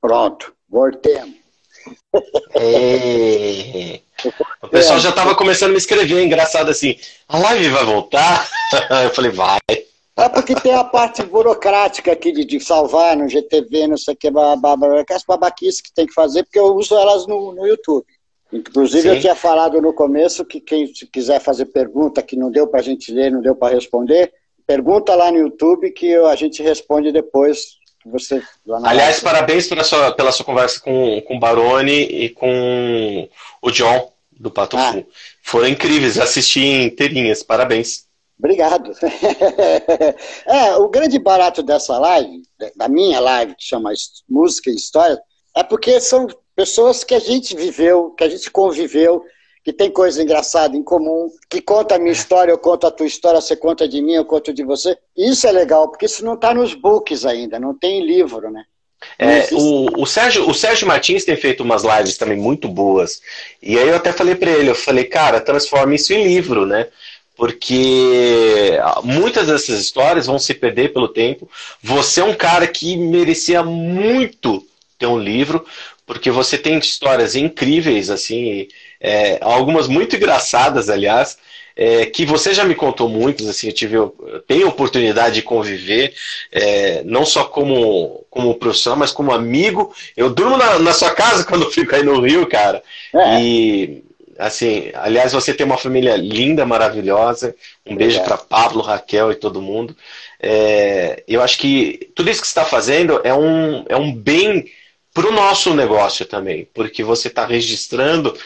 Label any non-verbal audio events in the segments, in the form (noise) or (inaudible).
Pronto, voltemos. É... O pessoal já estava começando a me escrever, engraçado assim. A live vai voltar? (laughs) Eu falei, vai. É porque tem a parte burocrática aqui de, de salvar no GTV, não sei o que, as babaquices que tem que fazer, porque eu uso elas no, no YouTube. Inclusive, Sim. eu tinha falado no começo que quem quiser fazer pergunta que não deu para a gente ler, não deu para responder, pergunta lá no YouTube que a gente responde depois. Você, Aliás, parabéns pela sua, pela sua conversa com, com o Baroni e com o John, do Pato ah. Fu. Foram incríveis, assisti inteirinhas, parabéns. Obrigado. (laughs) é, o grande barato dessa live, da minha live, que chama Música e História, é porque são pessoas que a gente viveu, que a gente conviveu, que tem coisa engraçada em comum, que conta a minha história, eu conto a tua história, você conta de mim, eu conto de você. E isso é legal, porque isso não está nos books ainda, não tem livro, né? É, o, o, Sérgio, o Sérgio Martins tem feito umas lives também muito boas. E aí eu até falei para ele, eu falei, cara, transforma isso em livro, né? Porque muitas dessas histórias vão se perder pelo tempo. Você é um cara que merecia muito ter um livro, porque você tem histórias incríveis, assim, é, algumas muito engraçadas, aliás, é, que você já me contou muitas, assim, eu tive, eu tenho oportunidade de conviver, é, não só como, como profissional, mas como amigo. Eu durmo na, na sua casa (laughs) quando fico aí no Rio, cara. É. E, assim, aliás, você tem uma família linda, maravilhosa. Um beijo para Pablo, Raquel e todo mundo. É, eu acho que tudo isso que você está fazendo é um, é um bem para o nosso negócio também, porque você está registrando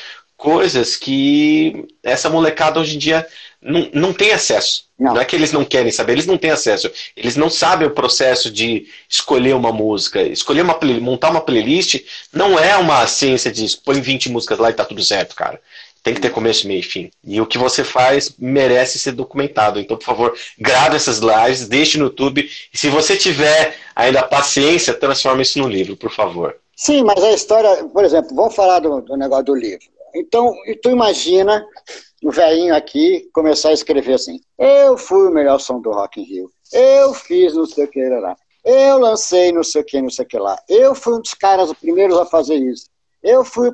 coisas que essa molecada hoje em dia não, não tem acesso. Não. não. é que eles não querem saber, eles não têm acesso. Eles não sabem o processo de escolher uma música. Escolher uma montar uma playlist não é uma ciência de põe 20 músicas lá e tá tudo certo, cara. Tem que ter começo, meio e fim. E o que você faz merece ser documentado. Então, por favor, grave essas lives, deixe no YouTube. E se você tiver ainda paciência, transforme isso no livro, por favor. Sim, mas a história, por exemplo, vamos falar do, do negócio do livro. Então, tu imagina o velhinho aqui começar a escrever assim: eu fui o melhor som do Rock in Rio, eu fiz não sei o que lá, eu lancei não sei o que, não sei o que lá, eu fui um dos caras os primeiros a fazer isso, eu fui.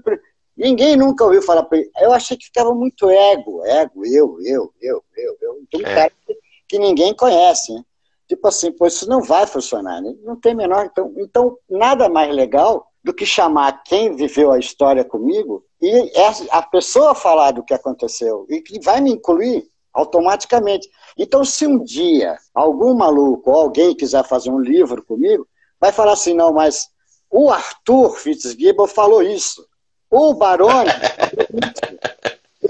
Ninguém nunca ouviu falar para ele. Eu achei que ficava muito ego, ego, eu, eu, eu, eu, eu. Então, um é. cara que, que ninguém conhece, né? Tipo assim, pô, isso não vai funcionar, né? não tem menor. Então, então, nada mais legal do que chamar quem viveu a história comigo e a pessoa falar do que aconteceu e que vai me incluir automaticamente. Então, se um dia algum maluco ou alguém quiser fazer um livro comigo, vai falar assim, não, mas o Arthur Fitzgibbon falou isso, o Barone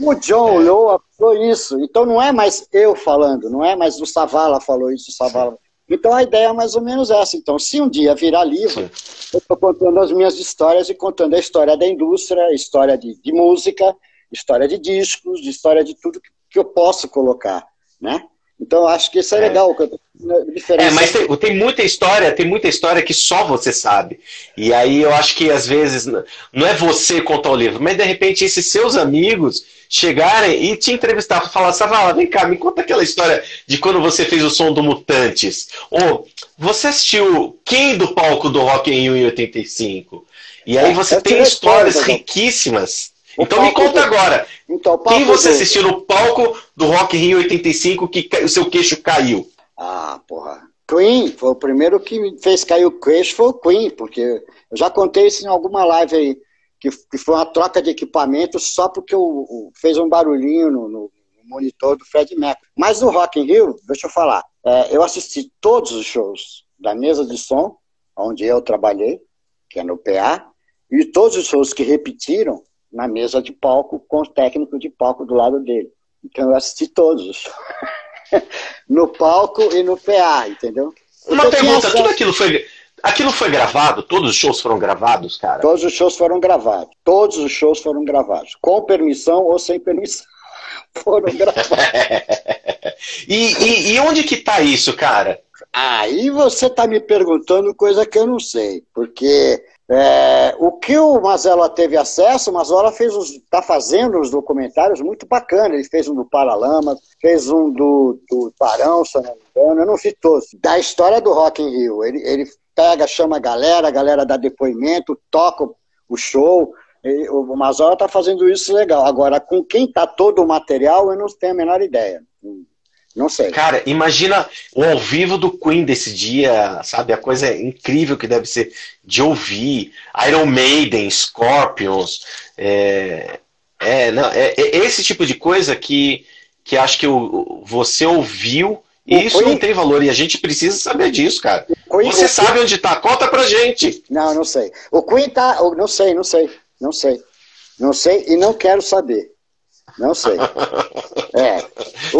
o John Loa falou isso. Então não é mais eu falando, não é mais o Savala falou isso, o Savala. Então a ideia é mais ou menos essa. Então, se um dia virar livro, eu estou contando as minhas histórias e contando a história da indústria, a história de, de música, história de discos, história de tudo que, que eu posso colocar, né? Então acho que isso é, é. legal. É, mas tem, tem, muita história, tem muita história que só você sabe. E aí eu acho que às vezes não é você contar o livro, mas de repente esses seus amigos chegarem e te entrevistar para falar, Savala, vem cá, me conta aquela história de quando você fez o som do Mutantes. Ou você assistiu quem do palco do Rock em 85? E aí é, você tem histórias riquíssimas então me conta do... agora. Então, quem você do... assistiu no palco do Rock Rio 85 que o seu queixo caiu? Ah, porra. Queen, foi o primeiro que me fez cair o queixo, foi o Queen, porque eu já contei isso em alguma live aí, que, que foi uma troca de equipamento só porque o, o fez um barulhinho no, no, monitor do Fred Mercury. Mas no Rock in Rio, deixa eu falar, é, eu assisti todos os shows da mesa de som, onde eu trabalhei, que é no PA, e todos os shows que repetiram, na mesa de palco com o técnico de palco do lado dele. Então eu assisti todos. (laughs) no palco e no PA, entendeu? Uma então, pergunta, tudo aquilo foi. Aquilo foi gravado? Todos os shows foram gravados, cara? Todos os shows foram gravados. Todos os shows foram gravados. Com permissão ou sem permissão. (laughs) Foram gravados. (laughs) e, e, e onde que tá isso, cara? Aí você está me perguntando coisa que eu não sei, porque é, o que o Mazela teve acesso, o Mazela está fazendo os documentários muito bacanas. Ele fez um do Paralama, fez um do, do Barão, se não me engano, eu não vi todos. Da história do Rock in Rio. Ele, ele, pega, chama a galera, a galera dá depoimento, toca o show. o Mazola está fazendo isso legal. Agora, com quem está todo o material, eu não tenho a menor ideia. Não sei. Cara, imagina o ao vivo do Queen desse dia, sabe? A coisa incrível que deve ser de ouvir. Iron Maiden, Scorpions. É, é, não, é, é esse tipo de coisa que, que acho que o, você ouviu e isso Queen... não tem valor. E a gente precisa saber disso, cara. Queen, você sabe onde está? Conta pra gente. Não, não sei. O Queen tá. Não sei, não sei. Não sei. Não sei e não quero saber. Não sei. (laughs) É.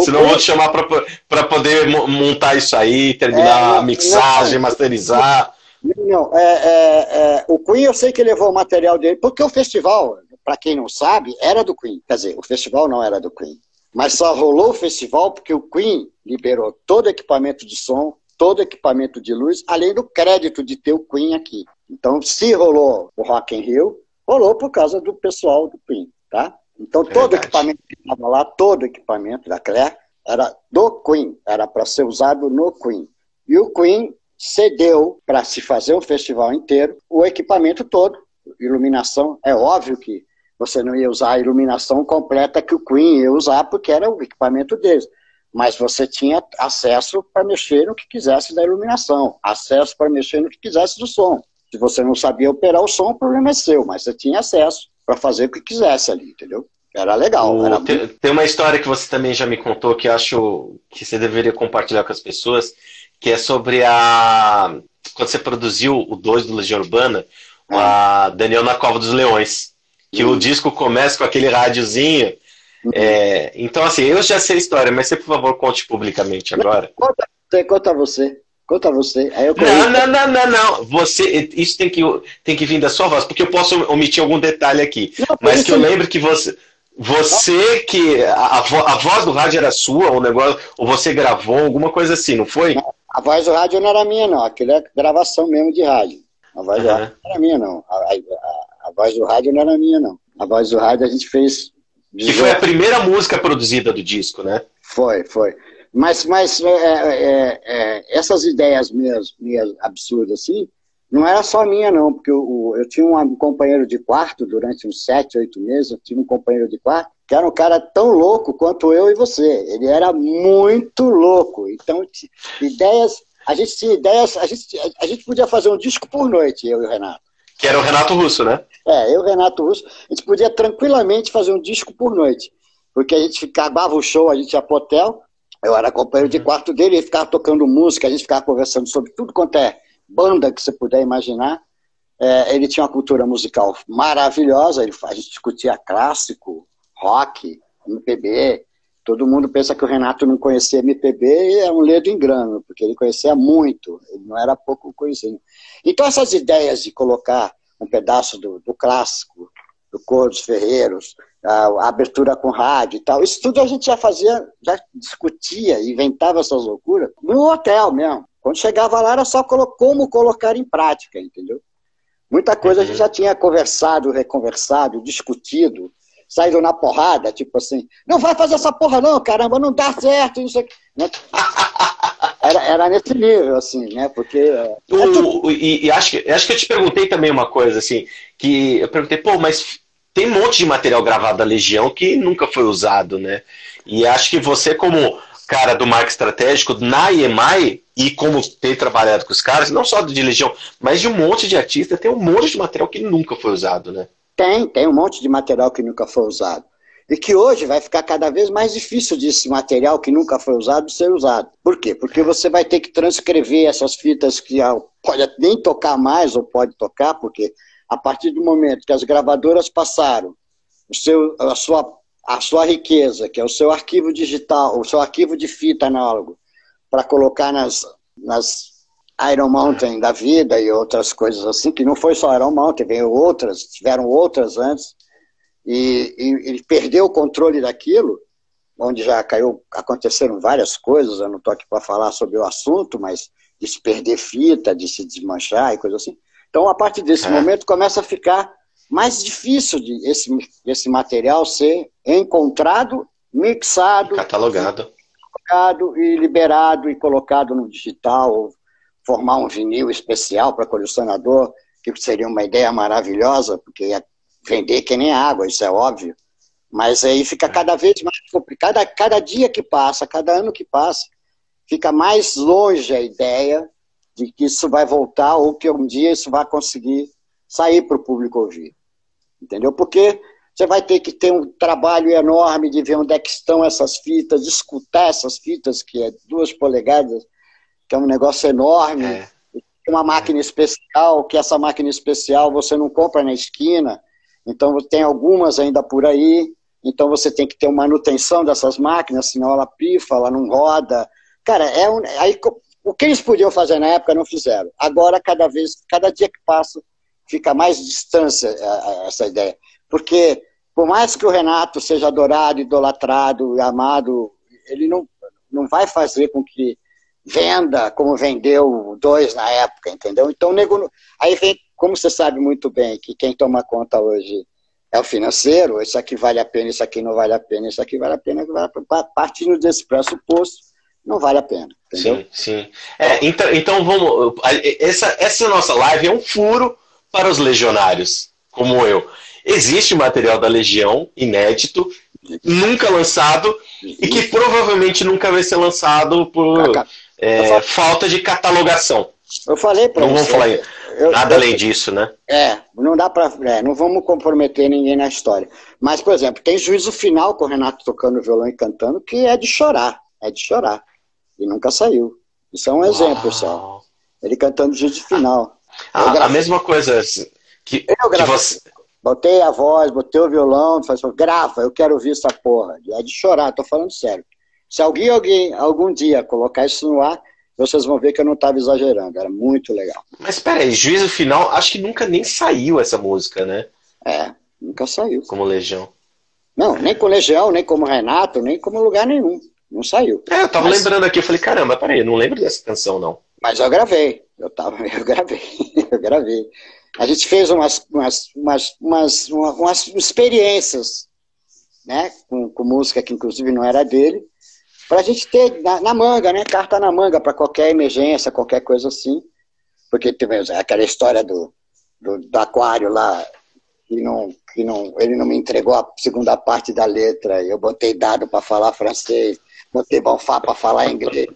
Senão vou te chamar para poder montar isso aí, terminar é, a mixagem, não, masterizar. Não, é, é, é, o Queen eu sei que levou o material dele, porque o festival, para quem não sabe, era do Queen. Quer dizer, o festival não era do Queen. Mas só rolou o festival porque o Queen liberou todo o equipamento de som, todo o equipamento de luz, além do crédito de ter o Queen aqui. Então, se rolou o Rock in Rio, rolou por causa do pessoal do Queen, tá? Então, é todo o equipamento que estava lá, todo o equipamento da Claire, era do Queen, era para ser usado no Queen. E o Queen cedeu para se fazer o festival inteiro o equipamento todo, iluminação. É óbvio que você não ia usar a iluminação completa que o Queen ia usar, porque era o equipamento deles. Mas você tinha acesso para mexer no que quisesse da iluminação, acesso para mexer no que quisesse do som. Se você não sabia operar o som, o problema é seu, mas você tinha acesso para fazer o que quisesse ali, entendeu? Era legal. O, era tem, tem, uma história que você também já me contou que acho que você deveria compartilhar com as pessoas, que é sobre a. Quando você produziu o 2 do Legião Urbana, é. a Daniel na Cova dos Leões. Que uhum. o disco começa com aquele rádiozinho. Uhum. É, então, assim, eu já sei a história, mas você, por favor, conte publicamente agora. Conta conta você. Conta você. Aí eu não, não, não, não, não. Você, isso tem que, tem que vir da sua voz, porque eu posso omitir algum detalhe aqui. Não, mas que eu lembro que você. Você que. A, a, voz do rádio era sua, ou negócio, ou você gravou, alguma coisa assim, não foi? A voz do rádio não era minha, não. Aquilo é gravação mesmo de rádio. A voz uhum. do rádio não era minha, não. A, a, a, voz do rádio não era minha, não. A voz do rádio a gente fez. Que foi a primeira música produzida do disco, né? Foi, foi. Mas, mas é, é, é, essas ideias minhas, minhas absurdas assim, não era só minha, não, porque eu, eu tinha um companheiro de quarto durante uns sete, oito meses, eu tinha um companheiro de quarto, que era um cara tão louco quanto eu e você. Ele era muito louco. Então, ideias, a gente tinha ideias, a gente, a gente podia fazer um disco por noite, eu e o Renato. Que era o Renato Russo, né? É, eu e o Renato Russo, a gente podia tranquilamente fazer um disco por noite. Porque a gente acabava o show, a gente ia pro hotel, eu era companheiro de uhum. quarto dele, ele ficava tocando música, a gente ficava conversando sobre tudo quanto é banda que você puder imaginar. É, ele tinha uma cultura musical maravilhosa, ele, a gente discutia clássico, rock, MPB. Todo mundo pensa que o Renato não conhecia MPB e é um ledo engano, porque ele conhecia muito, ele não era pouco conhecido. Então, essas ideias de colocar um pedaço do, do clássico, do Cor dos Ferreiros, a, abertura com rádio e tal. Isso tudo a gente já fazia, já discutia, inventava essas loucuras no hotel mesmo. Quando chegava lá era só como colocar em prática, entendeu? Muita coisa uhum. a gente uhum. já tinha conversado, reconversado, discutido, saído na porrada, tipo assim, não vai fazer essa porra não, caramba, não dá certo, isso aqui. Né? (laughs) Era, era nesse nível, assim, né? Porque. É, o, e, e acho, que, acho que eu te perguntei também uma coisa, assim, que eu perguntei, pô, mas tem um monte de material gravado da Legião que nunca foi usado, né? E acho que você, como cara do marketing estratégico na EMI, e como tem trabalhado com os caras, não só de Legião, mas de um monte de artista, tem um monte de material que nunca foi usado, né? Tem, tem um monte de material que nunca foi usado. E que hoje vai ficar cada vez mais difícil desse material que nunca foi usado ser usado. Por quê? Porque você vai ter que transcrever essas fitas que pode nem tocar mais ou pode tocar, porque a partir do momento que as gravadoras passaram o seu, a, sua, a sua riqueza, que é o seu arquivo digital, o seu arquivo de fita análogo, para colocar nas, nas Iron Mountain da vida e outras coisas assim, que não foi só Iron Mountain, veio outras, tiveram outras antes, e, e ele perdeu o controle daquilo, onde já caiu, aconteceram várias coisas, eu não estou aqui para falar sobre o assunto, mas de se perder fita, de se desmanchar e coisas assim. Então, a partir desse é. momento, começa a ficar mais difícil de esse, esse material ser encontrado, mixado, catalogado. catalogado e liberado e colocado no digital ou, formar um vinil especial para colecionador, que seria uma ideia maravilhosa, porque ia vender que nem água, isso é óbvio. Mas aí fica é. cada vez mais complicado. Cada, cada dia que passa, cada ano que passa, fica mais longe a ideia de que isso vai voltar ou que um dia isso vai conseguir sair para o público ouvir. Entendeu? Porque você vai ter que ter um trabalho enorme de ver onde é que estão essas fitas, de escutar essas fitas, que é duas polegadas, que é um negócio enorme. É. Uma máquina especial, que essa máquina especial você não compra na esquina. Então tem algumas ainda por aí. Então você tem que ter uma manutenção dessas máquinas, senão ela pifa, ela não roda. Cara, é um, aí, o que eles podiam fazer na época não fizeram. Agora, cada vez, cada dia que passa, fica mais distância essa ideia. Porque, por mais que o Renato seja adorado, idolatrado amado, ele não, não vai fazer com que venda como vendeu dois na época, entendeu? Então, nego, aí vem, como você sabe muito bem, que quem toma conta hoje é o financeiro, isso aqui vale a pena, isso aqui não vale a pena, isso aqui vale a pena, partindo desse pressuposto, não vale a pena. Entendeu? Sim, sim. É, então, então vamos. Essa, essa nossa live é um furo para os legionários, como eu. Existe material da Legião, inédito, nunca lançado, e que provavelmente nunca vai ser lançado por é, falta de catalogação. Eu falei para você. Não vamos falar eu, nada eu, além disso, né? É, não dá para, é, não vamos comprometer ninguém na história. Mas, por exemplo, tem juízo final com o Renato tocando violão e cantando que é de chorar, é de chorar. E nunca saiu. Isso é um exemplo só. Ele cantando juízo final. Ah, a mesma coisa que, eu que você... Botei a voz, botei o violão, falei assim, grava, eu quero ouvir essa porra. É de chorar, tô falando sério. Se alguém, alguém algum dia colocar isso no ar, vocês vão ver que eu não estava exagerando, era muito legal. Mas peraí, juízo final, acho que nunca nem saiu essa música, né? É, nunca saiu. Como Legião. Não, nem com Legião, nem como Renato, nem como lugar nenhum. Não saiu. É, eu tava Mas... lembrando aqui, eu falei, caramba, peraí, eu não lembro dessa canção, não. Mas eu gravei, eu, tava, (laughs) eu gravei, eu gravei. A gente fez umas, umas, umas, umas, umas experiências, né, com, com música que inclusive não era dele, para a gente ter na, na, manga, né? Carta na manga para qualquer emergência, qualquer coisa assim. Porque teve aquela história do, do, do, aquário lá, que, não, que não, ele não me entregou a segunda parte da letra, eu botei dado para falar francês, botei bonfá para falar inglês,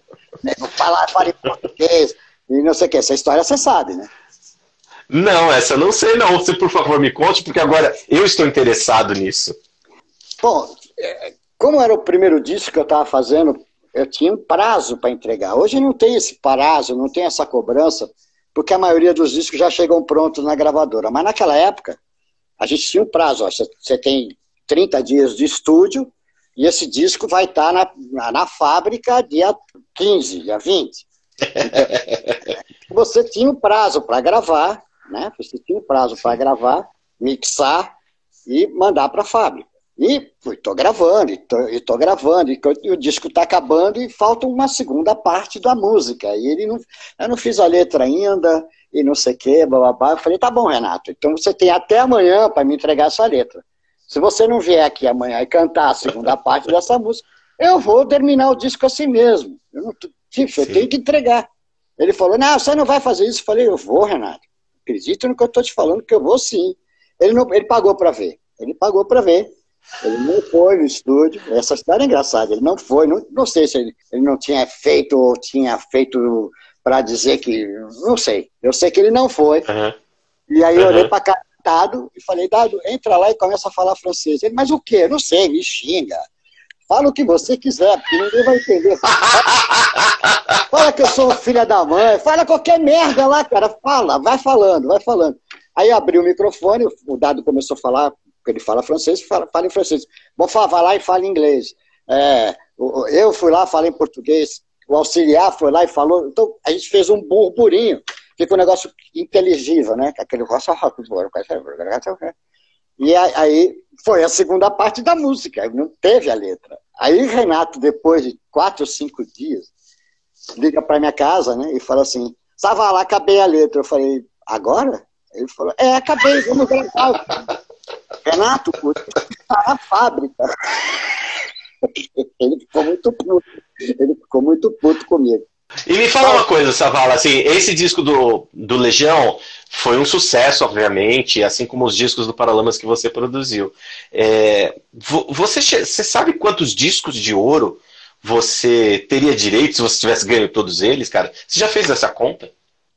né? falar, fala em português, e não sei o que. Essa história você sabe, né? Não, essa eu não sei não. Você, por favor, me conte, porque agora eu estou interessado nisso. Bom, é, como era o primeiro disco que eu estava fazendo, eu tinha um prazo para entregar. Hoje não tem esse prazo, não tem essa cobrança, porque a maioria dos discos já chegam prontos na gravadora. Mas naquela época, a gente tinha um prazo. você tem 30 dias de estúdio e esse disco vai estar tá na, na, na fábrica dia 15, dia 20. (laughs) você tinha um prazo para gravar, né? Você tinha um prazo para gravar, mixar e mandar para a fábrica. E estou gravando, e tô, e tô gravando, e, e o disco está acabando e falta uma segunda parte da música. E ele não, eu não fiz a letra ainda, e não sei o que, bababá. Eu falei, tá bom, Renato, então você tem até amanhã para me entregar essa letra. Se você não vier aqui amanhã e cantar a segunda parte dessa música, eu vou terminar o disco assim mesmo. Eu, não, tipo, eu tenho que entregar. Ele falou, não, você não vai fazer isso. Eu falei, eu vou, Renato. Acredita no que eu estou te falando, que eu vou sim. Ele, não, ele pagou para ver. Ele pagou para ver. Ele não foi no estúdio. Essa história é engraçada. Ele não foi. Não, não sei se ele, ele não tinha feito ou tinha feito para dizer que. Não sei. Eu sei que ele não foi. Uhum. E aí eu uhum. olhei para cá E falei, Dado, entra lá e começa a falar francês. Ele, mas o quê? Não sei, me xinga. Fala o que você quiser, porque ninguém vai entender. (laughs) Fala que eu sou filha da mãe, fala qualquer merda lá, cara. Fala, vai falando, vai falando. Aí abriu o microfone, o Dado começou a falar porque ele fala francês, fala, fala em francês. Bom, vai lá e fala inglês. É, eu fui lá, falei em português. O auxiliar foi lá e falou. Então, a gente fez um burburinho. Fica um negócio inteligível, né? Aquele E aí foi a segunda parte da música, não teve a letra. Aí Renato, depois de quatro ou cinco dias, liga para minha casa, né? E fala assim: Estava lá, acabei a letra. Eu falei: Agora? Ele falou: É, acabei, vamos gravar. (laughs) Renato, está na fábrica. (laughs) Ele ficou muito puto. Ele ficou muito puto comigo. E me fala uma coisa, Savala, assim, esse disco do, do Legião foi um sucesso, obviamente, assim como os discos do Paralamas que você produziu. É, você, você sabe quantos discos de ouro você teria direito se você tivesse ganho todos eles, cara? Você já fez essa conta?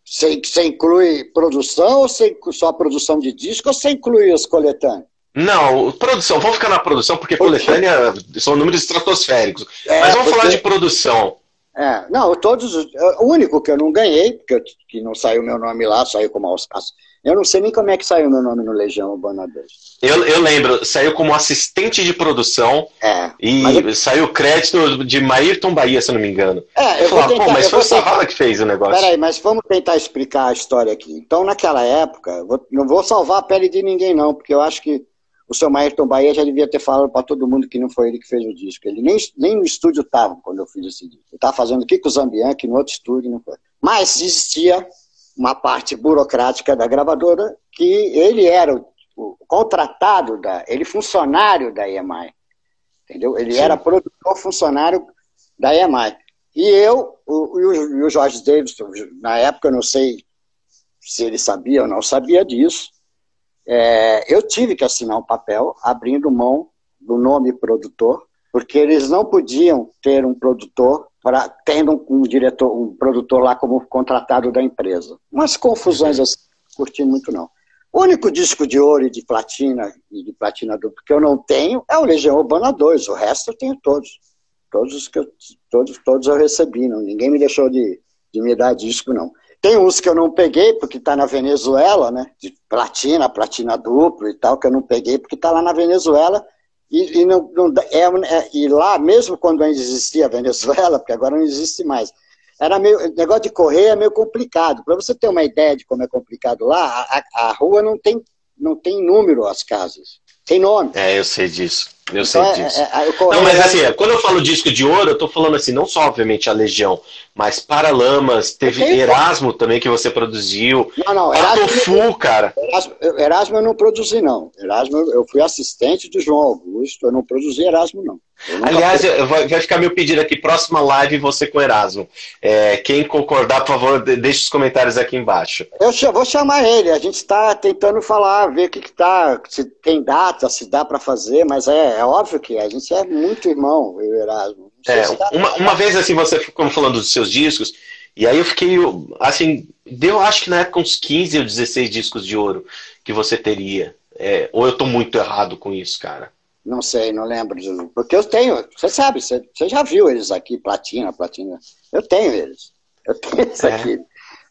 Você, você inclui produção ou você, só produção de disco ou você inclui as coletâneas? Não, produção, vamos ficar na produção, porque coletânea são números estratosféricos. É, Mas vamos porque... falar de produção. É, não, todos. O único que eu não ganhei, porque que não saiu meu nome lá, saiu como Alsace. Eu não sei nem como é que saiu meu nome no Legião Urbana 2. Eu, eu lembro, saiu como assistente de produção. É. E eu... saiu crédito de Maírton Bahia, se eu não me engano. É, eu, eu vou tentar, Pô, mas foi o Savala que fez o negócio. Peraí, mas vamos tentar explicar a história aqui. Então, naquela época, vou, não vou salvar a pele de ninguém, não, porque eu acho que o seu Maerton Bahia já devia ter falado para todo mundo que não foi ele que fez o disco. Ele nem, nem no estúdio estava quando eu fiz esse disco. Ele estava fazendo o Kiko Zambianchi no outro estúdio. Não foi. Mas existia uma parte burocrática da gravadora que ele era o, o contratado, da, ele funcionário da EMI. Entendeu? Ele Sim. era produtor funcionário da EMI. E eu, o, e o Jorge Davis, na época eu não sei se ele sabia ou não sabia disso, é, eu tive que assinar um papel abrindo mão do nome produtor, porque eles não podiam ter um produtor para tendo um, um, diretor, um produtor lá como contratado da empresa. Umas confusões assim, curti muito não. O único disco de ouro e de platina e de platina dupla que eu não tenho é o Legião Urbana 2, o resto eu tenho todos. Todos os que eu, todos, todos eu recebi, não, ninguém me deixou de, de me dar disco não. Tem uns que eu não peguei porque está na Venezuela, né? De platina, platina duplo e tal, que eu não peguei porque está lá na Venezuela. E, e, não, não é, é, e lá, mesmo quando ainda existia a Venezuela, (laughs) porque agora não existe mais, era meio, negócio de correr é meio complicado. Para você ter uma ideia de como é complicado lá, a, a, rua não tem, não tem número as casas, tem nome. É, eu sei disso. Eu então, sei é, disso. É, é, não, mas assim, quando eu falo disco de ouro, eu tô falando assim, não só, obviamente, a Legião, mas Paralamas, teve Erasmo também que você produziu. Não, não, Erasmo. Tofu, cara. Erasmo, Erasmo eu não produzi, não. Erasmo, eu fui assistente do João Augusto, eu não produzi Erasmo, não. Aliás, vai, ficar meu pedido aqui, próxima live você com Erasmo. É, quem concordar, por favor, deixe os comentários aqui embaixo. Eu vou chamar ele, a gente está tentando falar, ver o que, está, se tem data, se dá para fazer, mas é, é óbvio que a gente é muito irmão, eu e Erasmo. É, uma, uma vez assim, você ficou falando dos seus discos, e aí eu fiquei, assim, deu acho que na época uns 15 ou 16 discos de ouro que você teria. É, ou eu estou muito errado com isso, cara? Não sei, não lembro. De, porque eu tenho, você sabe, você, você já viu eles aqui, platina, platina. Eu tenho eles. Eu tenho eles é. aqui.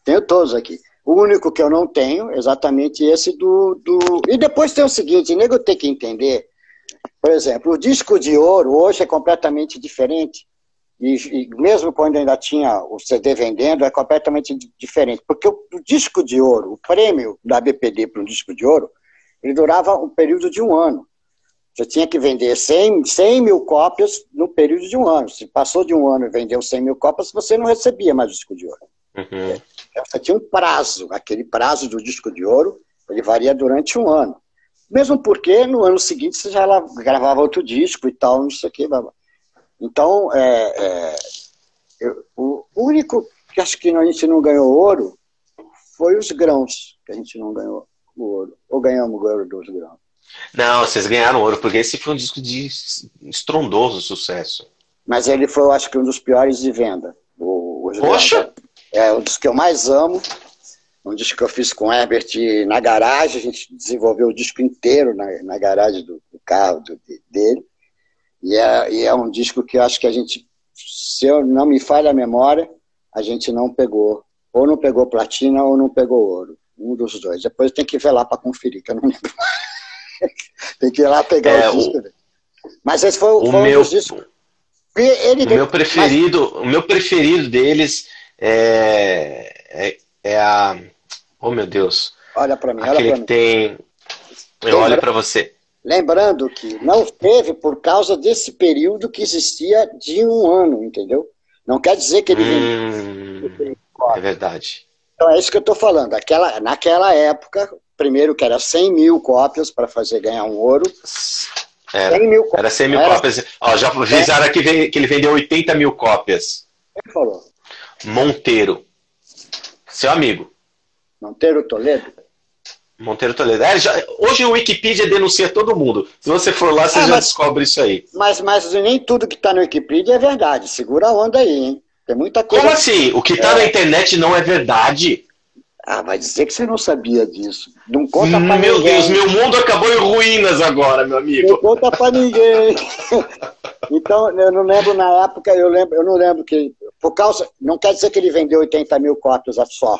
Tenho todos aqui. O único que eu não tenho, exatamente esse do. do... E depois tem o seguinte, nego tem que entender. Por exemplo, o disco de ouro hoje é completamente diferente. E, e, mesmo quando ainda tinha o CD vendendo, é completamente diferente. Porque o, o disco de ouro, o prêmio da BPD para um disco de ouro, ele durava um período de um ano. Você tinha que vender 100, 100 mil cópias no período de um ano. Se passou de um ano e vendeu 100 mil cópias, você não recebia mais o disco de ouro. Uhum. Você tinha um prazo. Aquele prazo do disco de ouro, ele varia durante um ano. Mesmo porque no ano seguinte você já gravava outro disco e tal, não sei o que. Então, é, é, eu, o único que acho que a gente não ganhou ouro foi os grãos, que a gente não ganhou o ouro. Ou ganhamos o ouro dos grãos. Não, vocês ganharam ouro, porque esse foi um disco de estrondoso sucesso. Mas ele foi, eu acho que, um dos piores de venda. O, o Poxa! É, um dos que eu mais amo. Um disco que eu fiz com o Herbert na garagem. A gente desenvolveu o disco inteiro na, na garagem do, do carro do, dele. E é, e é um disco que eu acho que a gente, se eu não me falha a memória, a gente não pegou. Ou não pegou platina ou não pegou ouro. Um dos dois. Depois tem que ver lá para conferir, que eu não lembro (laughs) Tem que ir lá pegar é, o disco. Mas esse foi, o foi meu, um dos discos. Ele o meu preferido, mas... o meu preferido deles é, é, é, a. Oh meu Deus! Olha para mim, Aquele olha que tem. Eu olho para você. Lembrando que não teve por causa desse período que existia de um ano, entendeu? Não quer dizer que ele. Hum, é verdade. Então é isso que eu estou falando. Aquela, naquela época, primeiro que era 100 mil cópias para fazer ganhar um ouro. Era, 100 mil cópias. Era 100 mil era... cópias. Ó, já avisaram é. que, que ele vendeu 80 mil cópias. Quem falou? Monteiro. Seu amigo. Monteiro Toledo? Monteiro Toledo. É, já, hoje o Wikipedia denuncia todo mundo. Se você for lá, você é, já mas, descobre isso aí. Mas, mas nem tudo que está no Wikipedia é verdade. Segura a onda aí, hein? Tem muita coisa. Como assim? O que está é. na internet não é verdade? Ah, vai dizer que você não sabia disso. Não conta pra meu ninguém. Deus, meu mundo acabou em ruínas agora, meu amigo. Não conta pra ninguém. (laughs) então, eu não lembro na época, eu, lembro, eu não lembro que. Por causa. Não quer dizer que ele vendeu 80 mil cópias só.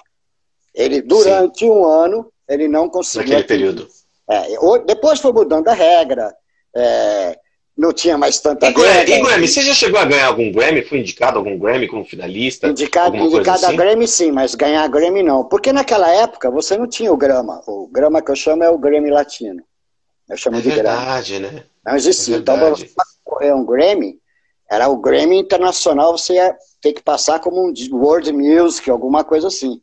Ele, durante Sim. um ano, ele não conseguiu. Naquele período. É, depois foi mudando a regra. É, não tinha mais tanta e, Grammy, e Grammy, você já chegou a ganhar algum Grammy? Foi indicado algum Grammy como finalista? Indicado, indicado assim? a Grammy sim, mas ganhar Grammy não. Porque naquela época você não tinha o grama. O grama que eu chamo é o Grammy latino. Eu chamo é de verdade, né? Não existia. É então, para você correr um Grammy, era o Grammy internacional, você ia ter que passar como um World Music, alguma coisa assim.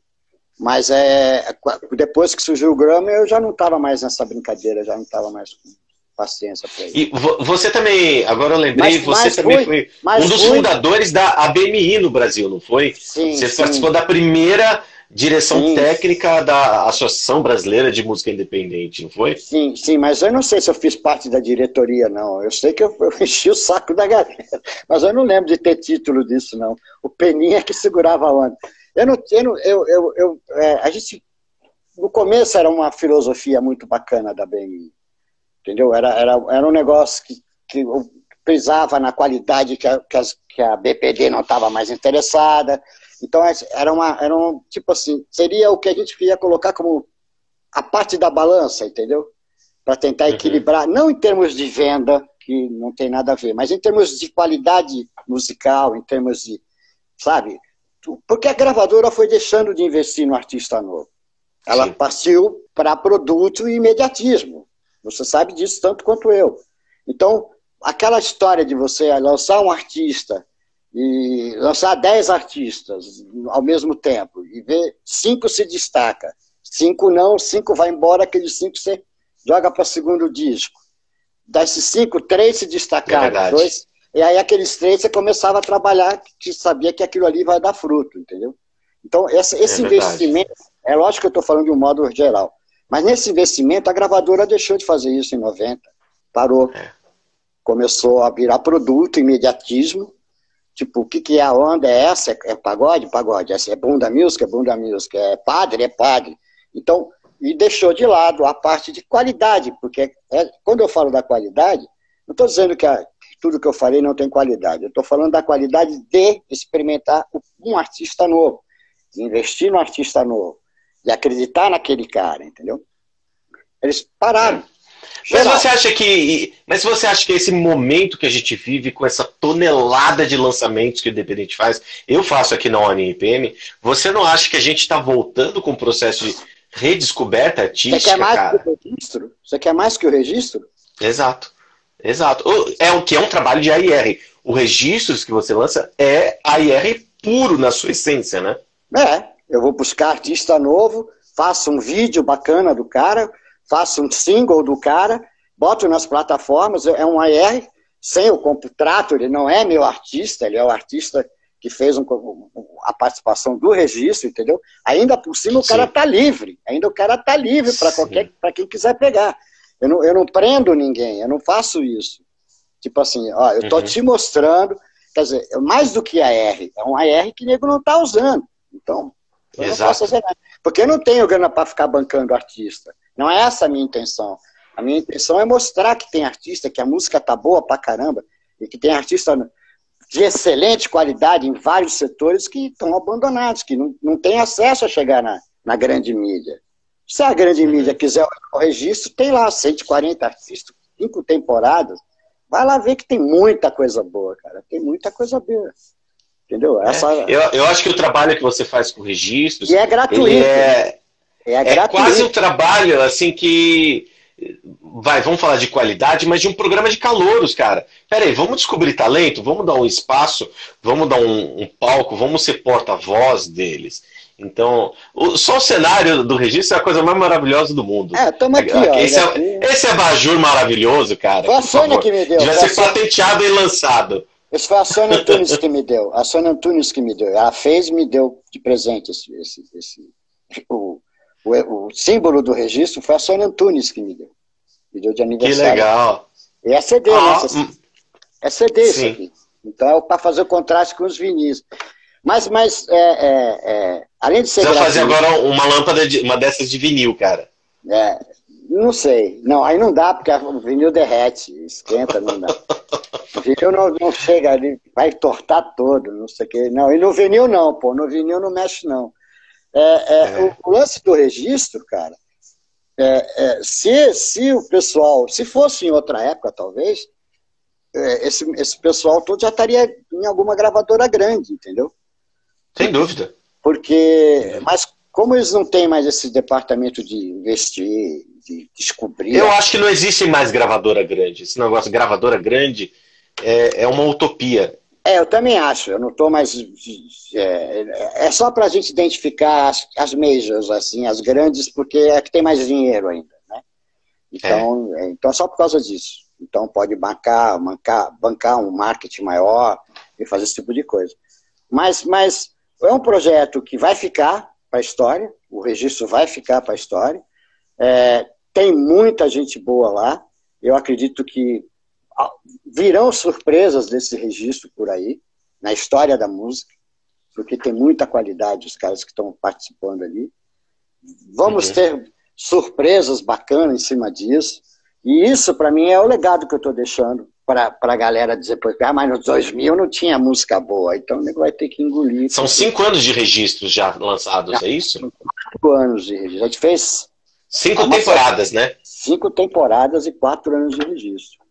Mas é, depois que surgiu o Grammy, eu já não estava mais nessa brincadeira, já não estava mais paciência para isso. E você também, agora eu lembrei, mas, você mas também fui, foi um dos fui. fundadores da ABMI no Brasil, não foi? Sim. Você sim. participou da primeira direção sim. técnica da Associação Brasileira de Música Independente, não foi? Sim, sim, mas eu não sei se eu fiz parte da diretoria, não. Eu sei que eu, (laughs) eu enchi o saco da galera, mas eu não lembro de ter título disso, não. O Peninha que segurava a onda. Eu não, eu, não, eu, eu, eu é, a gente, no começo era uma filosofia muito bacana da BMI entendeu? Era, era, era um negócio que, que eu prisava na qualidade que a, que, as, que a BPD não estava mais interessada. Então, era uma, era um, tipo assim, seria o que a gente ia colocar como a parte da balança, entendeu? Para tentar uhum. equilibrar, não em termos de venda, que não tem nada a ver, mas em termos de qualidade musical, em termos de, sabe? Porque a gravadora foi deixando de investir no artista novo. Ela Sim. partiu para produto e imediatismo. Você sabe disso tanto quanto eu. Então, aquela história de você lançar um artista e lançar dez artistas ao mesmo tempo e ver cinco se destaca, cinco não, cinco vai embora, aqueles cinco você joga para segundo disco. Desses cinco, três se destacaram, é dois, e aí aqueles três você começava a trabalhar que sabia que aquilo ali vai dar fruto, entendeu? Então, esse, esse é investimento, é lógico que eu estou falando de um modo geral, mas nesse investimento, a gravadora deixou de fazer isso em 90, parou. É. Começou a virar produto, imediatismo. Tipo, o que, que é a onda? É essa? É, é pagode? Pagode. É, é bunda música? É bunda música. É padre? É padre. Então, e deixou de lado a parte de qualidade, porque é, quando eu falo da qualidade, não estou dizendo que a, tudo que eu falei não tem qualidade. Eu estou falando da qualidade de experimentar um artista novo, investir no artista novo de acreditar naquele cara, entendeu? Eles pararam. Mas você acha que. Mas você acha que esse momento que a gente vive com essa tonelada de lançamentos que o Independente faz, eu faço aqui na ONIPM, você não acha que a gente está voltando com o processo de redescoberta artística? Você quer mais cara? que o registro? Você quer mais que o registro? Exato. Exato. É o que é um trabalho de AIR. O registro que você lança é AIR puro na sua essência, né? É, eu vou buscar artista novo, faço um vídeo bacana do cara, faço um single do cara, boto nas plataformas, é um AR sem o contrato, ele não é meu artista, ele é o artista que fez um, a participação do registro, entendeu? Ainda por cima o cara está livre, ainda o cara está livre para qualquer para quem quiser pegar. Eu não, eu não prendo ninguém, eu não faço isso. Tipo assim, ó, eu estou uhum. te mostrando, quer dizer, mais do que AR, é um AR que o nego não está usando. Então, eu Exato. não posso fazer nada. Porque eu não tenho grana para ficar bancando artista. Não é essa a minha intenção. A minha intenção é mostrar que tem artista, que a música tá boa pra caramba, e que tem artista de excelente qualidade em vários setores que estão abandonados, que não, não têm acesso a chegar na, na grande mídia. Se a grande uhum. mídia quiser o registro, tem lá 140 artistas, cinco temporadas. Vai lá ver que tem muita coisa boa, cara. Tem muita coisa boa. Entendeu? É, Essa... É, eu, eu acho que o trabalho que você faz com registros. E é gratuito. É, é, é quase um trabalho assim que. Vai, vamos falar de qualidade, mas de um programa de calouros, cara. Peraí, vamos descobrir talento, vamos dar um espaço, vamos dar um, um palco, vamos ser porta-voz deles. Então, o, só o cenário do registro é a coisa mais maravilhosa do mundo. É, tamo aqui, ó. Esse, é, esse é abajur maravilhoso, cara. Foi a Sônia que me deu. Devia ser patenteado e lançado. Esse foi a Sônia Antunes que me deu. A Sônia Antunes que me deu. Ela fez e me deu de presente esse, esse, esse o, o, o, símbolo do registro foi a Sônia Antunes que me deu. Me deu de aniversário. Que legal. E é CD, ah, né? É CD sim. isso aqui. Então é para fazer o contraste com os vinis. Mas, mas é, é, é, além de ser. Você vai fazer agora uma lâmpada, de, uma dessas de vinil, cara. É, não sei. Não, aí não dá, porque o vinil derrete, esquenta, não dá. (laughs) O vinil não, não chega ali, vai tortar todo, não sei o que. Não, e no vinil não, pô. No vinil não mexe, não. É, é, é. O, lance do registro, cara, é, é, se, se o pessoal, se fosse em outra época, talvez, é, esse, esse pessoal todo já estaria em alguma gravadora grande, entendeu? Sem dúvida. Porque, mas como eles não têm mais esse departamento de investir, de descobrir. Eu acho que não existe mais gravadora grande. Esse negócio de gravadora grande é, é uma utopia. É, eu também acho. Eu não estou mais. É, é só para a gente identificar as, as majors, assim, as grandes, porque é que tem mais dinheiro ainda, né? Então, é. então é só por causa disso. Então pode bancar, bancar, bancar um marketing maior e fazer esse tipo de coisa. Mas, mas é um projeto que vai ficar para a história, o registro vai ficar para a história. É, tem muita gente boa lá. Eu acredito que virão surpresas desse registro por aí, na história da música, porque tem muita qualidade os caras que estão participando ali. Vamos uhum. ter surpresas bacanas em cima disso. E isso, para mim, é o legado que eu estou deixando para a galera dizer, ah, mas nos 2000 não tinha música boa, então o nego vai ter que engolir. São cinco anos de registros já lançados, já, é isso? Cinco anos de registro. A gente fez. Cinco temporadas, né? Cinco temporadas e quatro anos de registro.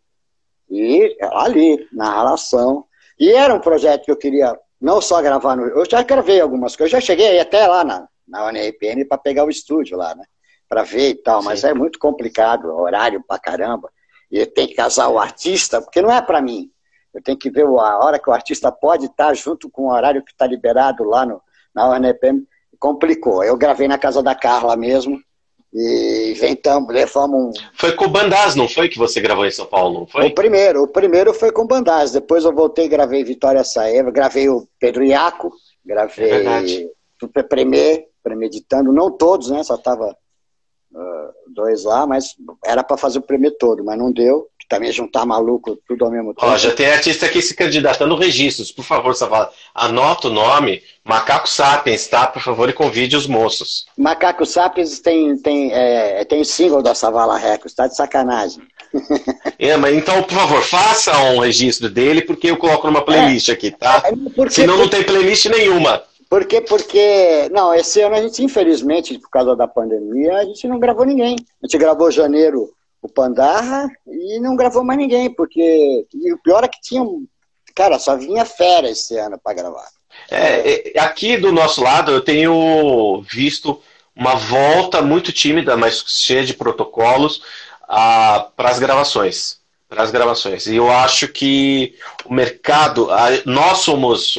E ali, na relação. E era um projeto que eu queria não só gravar no. Eu já gravei algumas coisas, eu já cheguei até lá na, na UNRPM para pegar o estúdio lá, né? Para ver e tal, mas Sim. é muito complicado, horário pra caramba e tem que casar o artista, porque não é para mim. Eu tenho que ver a hora que o artista pode estar junto com o horário que está liberado lá no, na UNEPM. Complicou. Eu gravei na casa da Carla mesmo. E inventamos, levamos um. Foi com o Bandaz, não foi que você gravou em São Paulo, não foi? O primeiro, o primeiro foi com o Bandaz. Depois eu voltei e gravei Vitória Saeva, gravei o Pedro Iaco, gravei é o Premê, premeditando, não todos, né? Só tava uh, dois lá, mas era para fazer o primeiro todo, mas não deu. Também juntar maluco tudo ao mesmo tempo. Ó, já tem artista aqui se candidatando registros. Por favor, Savala, anota o nome Macaco Sapiens, tá? Por favor, e convide os moços. Macaco Sapiens tem, tem, é, tem single da Savala Records, tá de sacanagem. (laughs) É, mas então, por favor, faça um registro dele, porque eu coloco numa playlist é, aqui, tá? É, porque, Senão não tem playlist nenhuma. Por Porque, não, esse ano a gente, infelizmente, por causa da pandemia, a gente não gravou ninguém. A gente gravou janeiro o Pandarra e não gravou mais ninguém, porque. E o pior é que tinha. Cara, só vinha fera esse ano para gravar. É, aqui do nosso lado eu tenho visto uma volta muito tímida, mas cheia de protocolos para as gravações para as gravações. E eu acho que o mercado, nós somos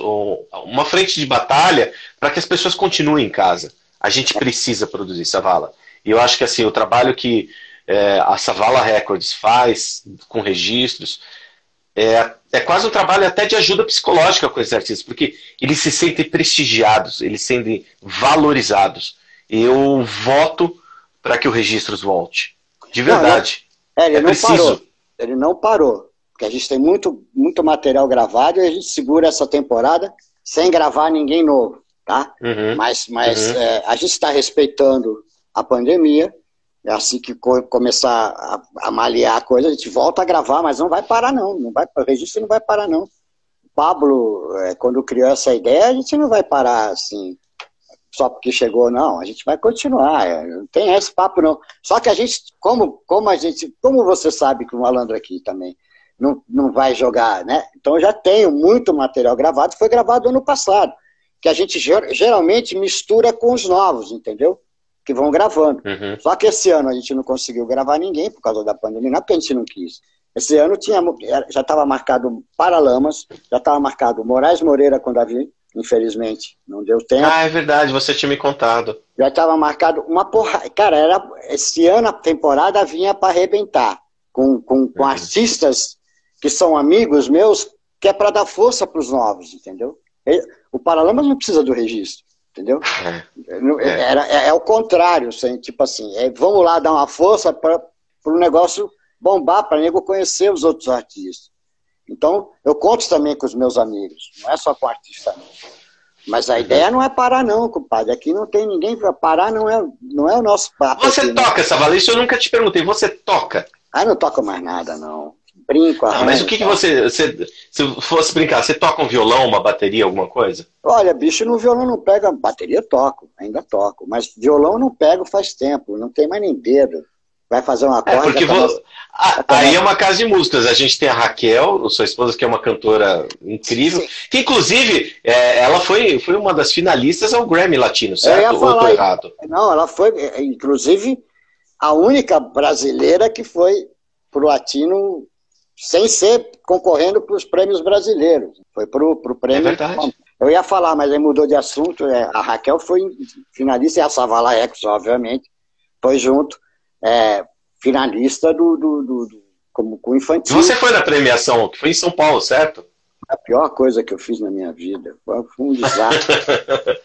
uma frente de batalha para que as pessoas continuem em casa. A gente precisa produzir Savala. E eu acho que assim o trabalho que é, a Savala Records faz com registros é, é quase um trabalho até de ajuda psicológica com esses artistas, porque eles se sentem prestigiados, eles se sentem valorizados. Eu voto para que o Registros volte. De verdade. Não, é, é preciso. Parou ele não parou. Porque a gente tem muito, muito material gravado e a gente segura essa temporada sem gravar ninguém novo, tá? Uhum, mas mas uhum. é, a gente está respeitando a pandemia. É assim que começar a, a malear a coisa, a gente volta a gravar, mas não vai parar não. não vai, o registro não vai parar não. O Pablo, é, quando criou essa ideia, a gente não vai parar assim só porque chegou, não, a gente vai continuar, é, não tem esse papo não. Só que a gente, como, como a gente, como você sabe que o malandro aqui também não, não vai jogar, né? Então já tenho muito material gravado, foi gravado ano passado, que a gente geralmente mistura com os novos, entendeu? Que vão gravando. Uhum. Só que esse ano a gente não conseguiu gravar ninguém por causa da pandemia, não é porque a gente não quis. Esse ano tinha, já estava marcado Paralamas, já estava marcado Moraes Moreira com Davi, infelizmente. Não deu tempo. Ah, é verdade, você tinha me contado. Já estava marcado uma porra. Cara, era, esse ano a temporada vinha para arrebentar. Com, com, com uhum. artistas que são amigos meus, que é para dar força para os novos, entendeu? O Paralamas não precisa do registro, entendeu? É, é. Era, é, é o contrário, assim, tipo assim, é, vamos lá dar uma força para o negócio bombar, para nego conhecer os outros artistas. Então, eu conto também com os meus amigos, não é só com artista não. Mas a ideia não é parar, não, compadre. Aqui não tem ninguém para parar, não é, não é o nosso papo. Você aqui, toca, Savala? Isso eu nunca te perguntei. Você toca? Ah, não toco mais nada, não. Brinco, arranjo, Mas o que, que você, você. Se fosse brincar, você toca um violão, uma bateria, alguma coisa? Olha, bicho, no violão não pega. Bateria toco, ainda toco. Mas violão não pego faz tempo, não tem mais nem dedo vai fazer uma coisa. É, porque vou... ah, aí é uma casa de músicas. A gente tem a Raquel, sua esposa, que é uma cantora incrível, Sim. que inclusive é, ela foi, foi uma das finalistas ao Grammy Latino, certo? Ou eu tô errado? Não, ela foi, é, inclusive, a única brasileira que foi pro Latino sem ser concorrendo para os prêmios brasileiros. Foi pro, pro prêmio. É verdade. Eu ia falar, mas aí mudou de assunto. É, a Raquel foi finalista e a Savala Ecos, obviamente, foi junto é, finalista do, do, do, do, como com infantil. Você foi na premiação, que foi em São Paulo, certo? A pior coisa que eu fiz na minha vida. Foi um desastre. (laughs)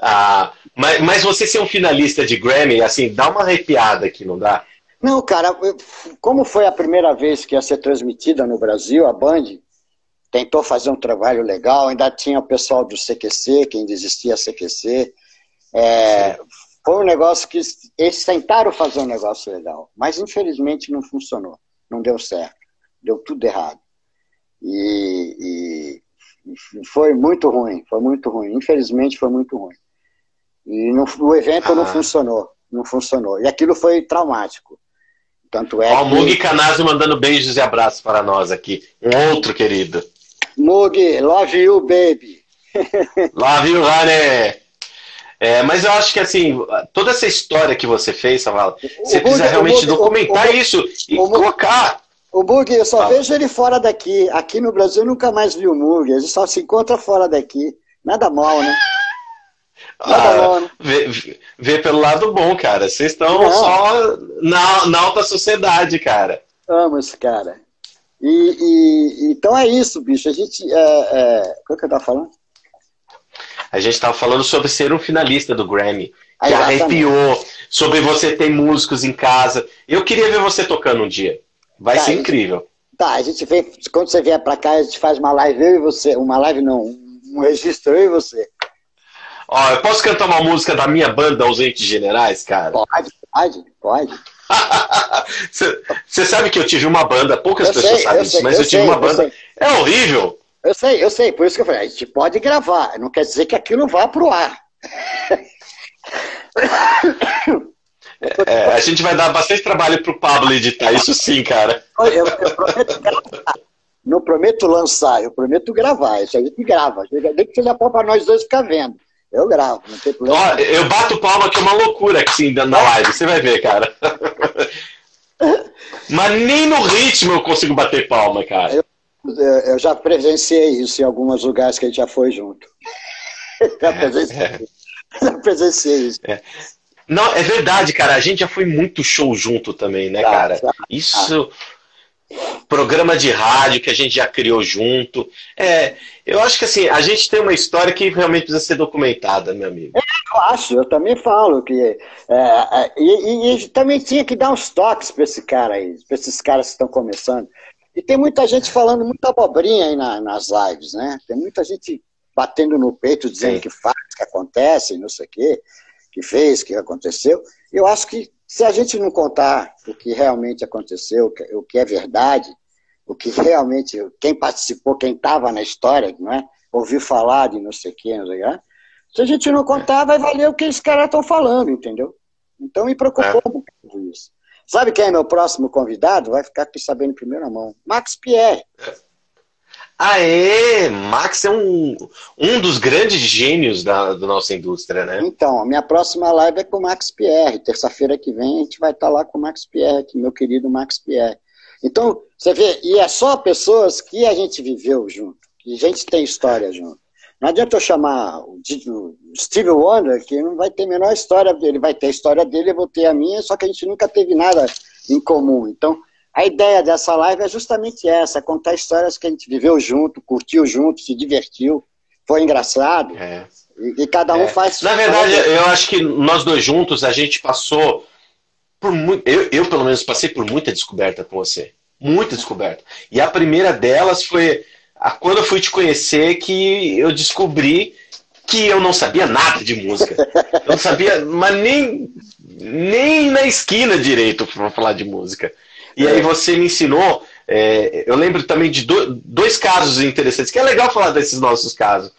ah, mas, mas você ser um finalista de Grammy, assim, dá uma arrepiada aqui, não dá? Não, cara, como foi a primeira vez que ia ser transmitida no Brasil, a Band tentou fazer um trabalho legal, ainda tinha o pessoal do CQC, quem desistia CQC. É, foi um negócio que eles tentaram fazer um negócio legal, mas infelizmente não funcionou, não deu certo, deu tudo errado. E, e foi muito ruim, foi muito ruim, infelizmente foi muito ruim. E no, o evento ah. não funcionou, não funcionou. E aquilo foi traumático. Tanto é Ó, que... Mug mandando beijos e abraços para nós aqui. Um outro querido. Mug, love you, baby. (laughs) love you, honey. É, mas eu acho que assim, toda essa história que você fez, Savala, você Bug, precisa realmente Bug, documentar o, isso e o, colocar. O Bug, eu só vejo ele fora daqui. Aqui no Brasil eu nunca mais vi o Mug. Ele só se encontra fora daqui. Nada mal, né? Nada ah, mal, né? Vê, vê, pelo lado bom, cara. Vocês estão só na, na alta sociedade, cara. Amo esse cara. E, e, então é isso, bicho. A gente. É, é... Qual que eu tava falando? A gente estava falando sobre ser um finalista do Grammy, que Exatamente. arrepiou, sobre você ter músicos em casa. Eu queria ver você tocando um dia. Vai tá, ser incrível. Tá, a gente vem, quando você vier para cá, a gente faz uma live eu e você. Uma live não, um registro eu e você. Ó, eu posso cantar uma música da minha banda Ausentes Generais, cara? Pode, pode, pode. (laughs) Você sabe que eu tive uma banda, poucas eu pessoas sei, sabem disso, mas eu, eu tive sei, uma banda. É horrível. Eu sei, eu sei, por isso que eu falei, a gente pode gravar, não quer dizer que aquilo vá pro ar. É, a gente vai dar bastante trabalho pro Pablo editar, isso sim, cara. Eu, eu prometo gravar. Não prometo lançar, eu prometo gravar. Isso a gente grava. Nem que seja para nós dois ficar vendo. Eu gravo, não tem problema. Ó, eu bato palma que é uma loucura aqui na live, você vai ver, cara. (laughs) Mas nem no ritmo eu consigo bater palma, cara. Eu eu já presenciei isso em alguns lugares que a gente já foi junto. (laughs) já, presenciei, é. (laughs) já presenciei isso. É. Não, é verdade, cara. A gente já foi muito show junto também, né, cara? Isso. Programa de rádio que a gente já criou junto. É, eu acho que assim, a gente tem uma história que realmente precisa ser documentada, meu amigo. É, eu acho, eu também falo que. É, é, e, e, e, também tinha que dar uns toques para esse cara aí, para esses caras que estão começando. E tem muita gente falando muita abobrinha aí na, nas lives, né? Tem muita gente batendo no peito, dizendo Sim. que faz, que acontece, não sei o quê, que fez, que aconteceu. Eu acho que se a gente não contar o que realmente aconteceu, o que é verdade, o que realmente, quem participou, quem estava na história, não é? ouviu falar de não sei o quê, não sei o quê, se a gente não contar, vai valer o que esses caras estão falando, entendeu? Então me preocupou é. um pouco isso. Sabe quem é meu próximo convidado? Vai ficar aqui sabendo em primeira mão. Max Pierre. Aê! Max é um, um dos grandes gênios da, da nossa indústria, né? Então, a minha próxima live é com o Max Pierre. Terça-feira que vem a gente vai estar lá com o Max Pierre, aqui, meu querido Max Pierre. Então, você vê, e é só pessoas que a gente viveu junto, que a gente tem história junto. Não adianta eu chamar o Steve Wonder, que não vai ter a menor história dele. Vai ter a história dele, eu vou ter a minha, só que a gente nunca teve nada em comum. Então, A ideia dessa live é justamente essa, contar histórias que a gente viveu junto, curtiu junto, se divertiu, foi engraçado. É. E, e, cada um é. faz. Na verdade, eu acho que nós dois juntos, a gente passou por muito. Eu, eu, pelo menos, passei por muita descoberta com você. Muita descoberta. E a primeira delas foi quando eu fui te conhecer que eu descobri que eu não sabia nada de música. Eu não sabia, mas nem, nem na esquina direito para falar de música. E aí você me ensinou. É, eu lembro também de do, dois casos interessantes, que é legal falar desses nossos casos.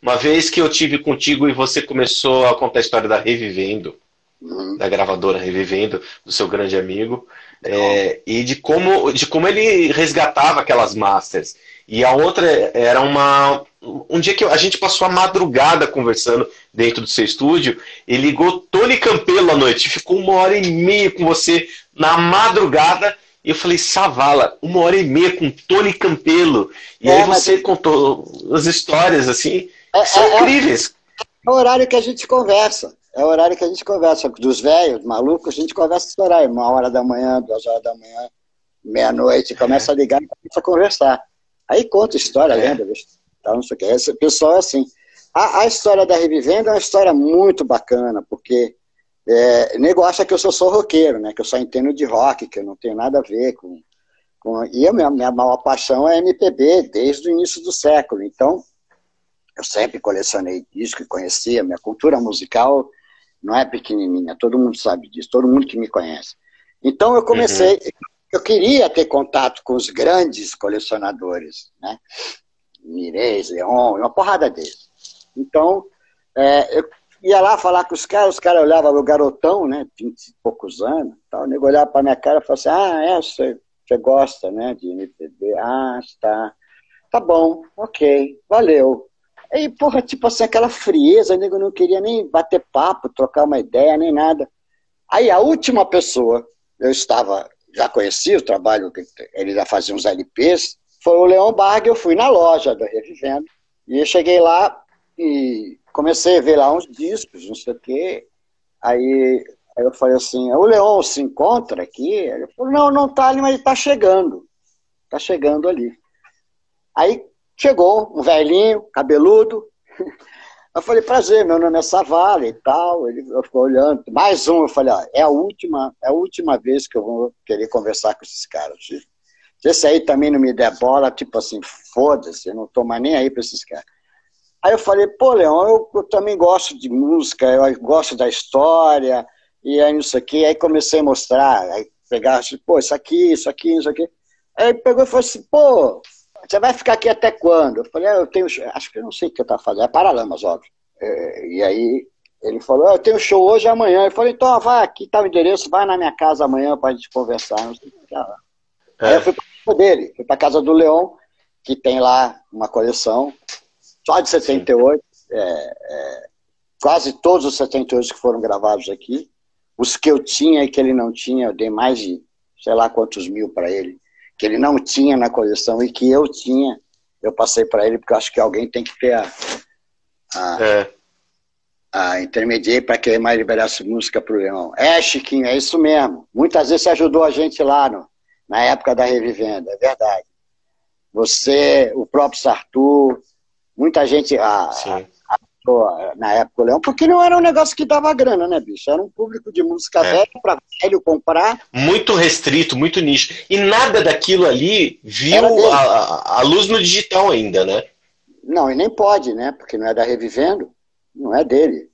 Uma vez que eu tive contigo e você começou a contar a história da Revivendo, uhum. da gravadora Revivendo, do seu grande amigo, é, e de como, de como ele resgatava aquelas masters. E a outra era uma. Um dia que a gente passou a madrugada conversando dentro do seu estúdio, e ligou Tony Campelo à noite, ficou uma hora e meia com você na madrugada. E eu falei, Savala, uma hora e meia com Tony Campelo. E é, aí você mas... contou as histórias assim, é, são é, é, incríveis. É o horário que a gente conversa. É o horário que a gente conversa. Dos velhos, malucos, a gente conversa esse horário. Uma hora da manhã, duas horas da manhã, meia-noite, começa a ligar e começa a conversar. Aí conta história, é. Tal, não sei o que. Esse pessoal é assim. A, a, história da Revivenda é uma história muito bacana, porque é, nego acha que eu sou roqueiro, né? Que eu só entendo de rock, que eu não tenho nada a ver com. com e a minha, minha maior paixão é MPB, desde o início do século. Então, eu sempre colecionei disco e conhecia. Minha cultura musical não é pequenininha, todo mundo sabe disso, todo mundo que me conhece. Então, eu comecei. Uhum eu queria ter contato com os grandes colecionadores, né? Mirez, Leon, uma porrada deles. Então, é, eu ia lá falar com os caras, os caras olhavam o garotão, né? 20 e poucos anos, tal. o nego olhava para minha cara e falava assim: ah, é, você, você gosta, né, de MPB? Ah, está. Tá bom, ok, valeu. Aí, porra, tipo assim, aquela frieza, o nego não queria nem bater papo, trocar uma ideia, nem nada. Aí a última pessoa, eu estava já conhecia o trabalho, ele já fazia uns LPs, foi o Leon Barg, eu fui na loja da Revivendo, e eu cheguei lá e comecei a ver lá uns discos, não sei o quê, aí, aí eu falei assim, o Leon se encontra aqui? Ele falou, não, não tá ali, mas ele tá chegando, tá chegando ali. Aí chegou um velhinho, cabeludo, (laughs) Eu falei, prazer, meu nome é Savala e tal. Ele ficou olhando. Mais um, eu falei, é a última, é a última vez que eu vou querer conversar com esses caras. Se esse aí também não me der bola, tipo assim, foda-se, eu não tô mais nem aí para esses caras. Aí eu falei, pô, Leão, eu, eu, também gosto de música, eu gosto da história, e aí isso aqui. Aí comecei a mostrar, aí pegar, pô, isso aqui, isso aqui, isso aqui. Aí pegou e falou assim, pô, você vai ficar aqui até quando? Eu falei, ah, eu tenho. Acho que eu não sei o que eu estava fazendo. É Paralamas, óbvio. É, e aí ele falou, ah, eu tenho show hoje e amanhã. Eu falei, então vai, aqui está o endereço, vai na minha casa amanhã para a gente conversar. Não sei o que. É. Aí eu fui para casa dele, fui para casa do Leão, que tem lá uma coleção, só de 78. É, é, quase todos os 78 que foram gravados aqui. Os que eu tinha e que ele não tinha, eu dei mais de sei lá quantos mil para ele que ele não tinha na coleção e que eu tinha, eu passei para ele, porque eu acho que alguém tem que ter a, a, é. a intermediária para que ele mais liberasse música para o Leão. É, Chiquinho, é isso mesmo. Muitas vezes você ajudou a gente lá no, na época da Revivenda, é verdade. Você, o próprio Sartur, muita gente, a, a, na época o Leão, porque não era um negócio que dava grana, né, bicho? Era um público de música é. velha para velho comprar. Muito restrito, muito nicho. E nada daquilo ali viu a, a, luz no digital ainda, né? Não, e nem pode, né? Porque não é da Revivendo, não é dele.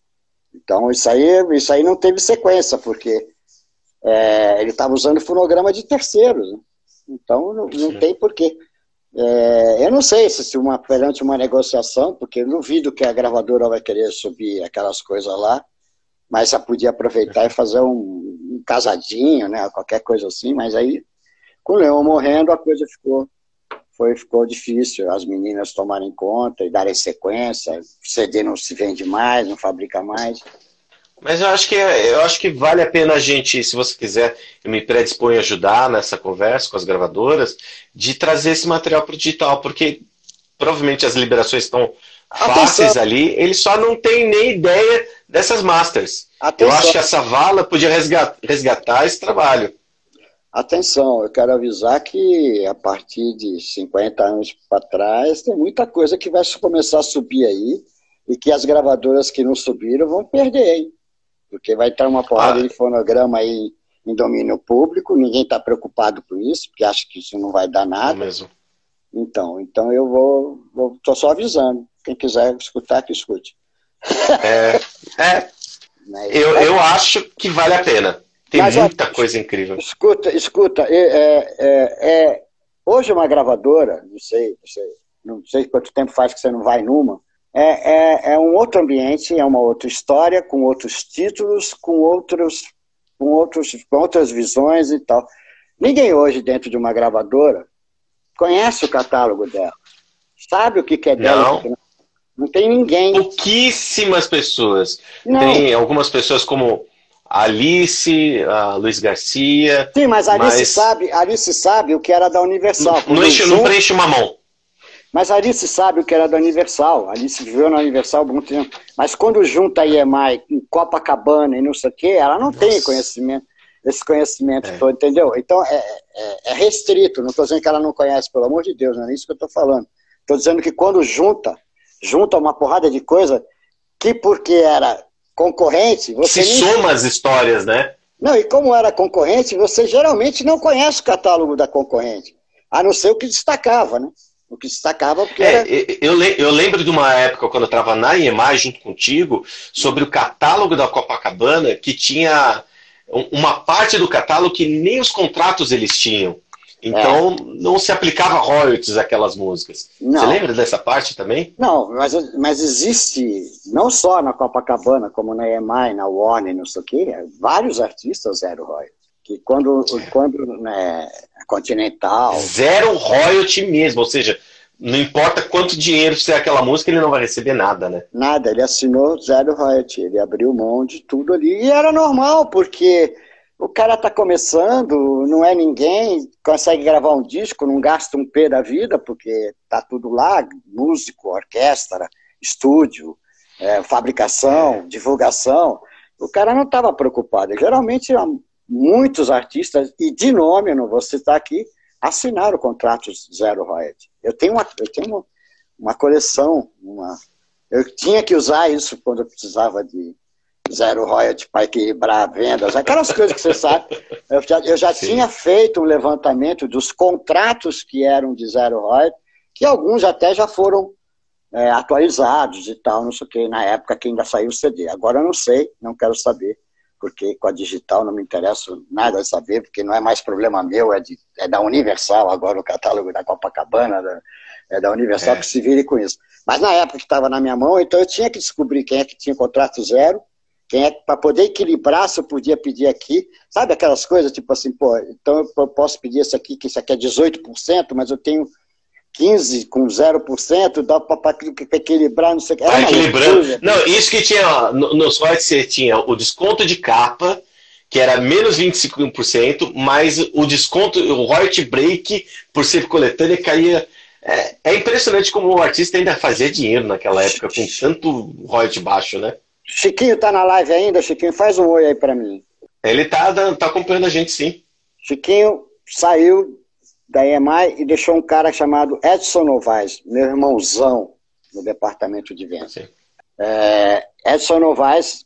Então isso aí, isso aí não teve sequência, porque é, ele estava usando fonograma de terceiros. Né? Então não, não tem porquê. É, eu não sei se uma, perante uma negociação, porque eu duvido que a gravadora vai querer subir aquelas coisas lá, mas já podia aproveitar e fazer um, um casadinho, né, qualquer coisa assim, mas aí, com o Leão morrendo, a coisa ficou, foi, ficou difícil, as meninas tomarem conta e darem sequência, o CD não se vende mais, não fabrica mais, mas eu acho que é, eu acho que vale a pena a gente, se você quiser, eu me predisponho a ajudar nessa conversa com as gravadoras, de trazer esse material para o digital, porque provavelmente as liberações estão fáceis ali, eles só não têm nem ideia dessas masters. Atenção. Eu acho que essa vala podia resgatar, resgatar esse trabalho. Atenção, eu quero avisar que a partir de 50 anos para trás tem muita coisa que vai começar a subir aí e que as gravadoras que não subiram vão perder, hein? Porque vai estar uma porrada ah. de fonograma aí em domínio público, ninguém está preocupado com isso, porque acha que isso não vai dar nada. É mesmo. Então, então eu vou, vou tô só avisando. Quem quiser escutar, que escute. É, (laughs) é. eu, eu acho que vale a pena. Tem Mas, muita coisa incrível. Escuta, escuta. É, é, é, é, hoje uma gravadora, não sei, não sei, não sei quanto tempo faz que você não vai numa, é, é, é um outro ambiente, é uma outra história, com outros títulos, com outros, com outros, com outras visões e tal. Ninguém hoje dentro de uma gravadora conhece o catálogo dela, sabe o que, que é dela. Não. não tem ninguém. Pouquíssimas pessoas. Não. Tem algumas pessoas como Alice, a Luiz Garcia. Sim, mas Alice, mas... Sabe, Alice sabe o que era da Universal. Não, não, enche, não preenche uma mão. Mas Alice sabe o que era da Universal. Alice viveu na Universal há muito tempo. Mas quando junta a EMI com Copacabana e não sei o quê, ela não Nossa. tem conhecimento, esse conhecimento é. todo, entendeu? Então é, é, é restrito. Não estou dizendo que ela não conhece, pelo amor de Deus, não é isso que eu estou falando. Estou dizendo que quando junta, junta uma porrada de coisa que porque era concorrente, você. Se nem... soma as histórias, né? Não, e como era concorrente, você geralmente não conhece o catálogo da concorrente, a não ser o que destacava, né? O que destacava porque é, era... eu, eu lembro de uma época, quando eu estava na IEMAI junto contigo, sobre o catálogo da Copacabana, que tinha uma parte do catálogo que nem os contratos eles tinham. Então, é. não se aplicava royalties àquelas músicas. Não. Você lembra dessa parte também? Não, mas, mas existe, não só na Copacabana, como na EMI, na Warner, não sei o quê, vários artistas zero royalties que quando, quando né, Continental. Zero royalty mesmo, ou seja, não importa quanto dinheiro fizer aquela música, ele não vai receber nada, né? Nada, ele assinou zero royalty, ele abriu mão de tudo ali. E era normal, porque o cara tá começando, não é ninguém, consegue gravar um disco, não gasta um P da vida, porque tá tudo lá, músico, orquestra, estúdio, é, fabricação, é. divulgação. O cara não estava preocupado. Geralmente muitos artistas, e de nome, eu não vou citar aqui, assinaram contratos zero royalty. Eu tenho uma, eu tenho uma, uma coleção, uma, eu tinha que usar isso quando eu precisava de zero royalty para equilibrar vendas, aquelas coisas que você sabe. Eu já, eu já tinha feito um levantamento dos contratos que eram de zero royalty, que alguns até já foram é, atualizados e tal, não sei o que, na época que ainda saiu o CD. Agora eu não sei, não quero saber porque com a digital não me interessa nada de saber, porque não é mais problema meu, é, de, é da Universal, agora o catálogo da Copacabana, da, é da Universal é. que se vire com isso. Mas na época que estava na minha mão, então eu tinha que descobrir quem é que tinha contrato zero, quem é para poder equilibrar se eu podia pedir aqui, sabe aquelas coisas, tipo assim, pô, então eu posso pedir esse aqui, que isso aqui é 18%, mas eu tenho 15 com 0%, dá para equilibrar, não sei o que. Vai equilibrando. Não, isso que tinha, nos royalties você tinha o desconto de capa, que era menos 25%, mas o desconto, o royalty break, por ser coletânea, caía. É, é impressionante como o artista ainda fazia dinheiro naquela época, com tanto royalty baixo, né? Chiquinho tá na live ainda? Chiquinho, faz um oi aí para mim. Ele tá, tá acompanhando a gente, sim. Chiquinho saiu da EMI e deixou um cara chamado Edson Novaes, meu irmãozão no departamento de vendas. É, Edson Novaes,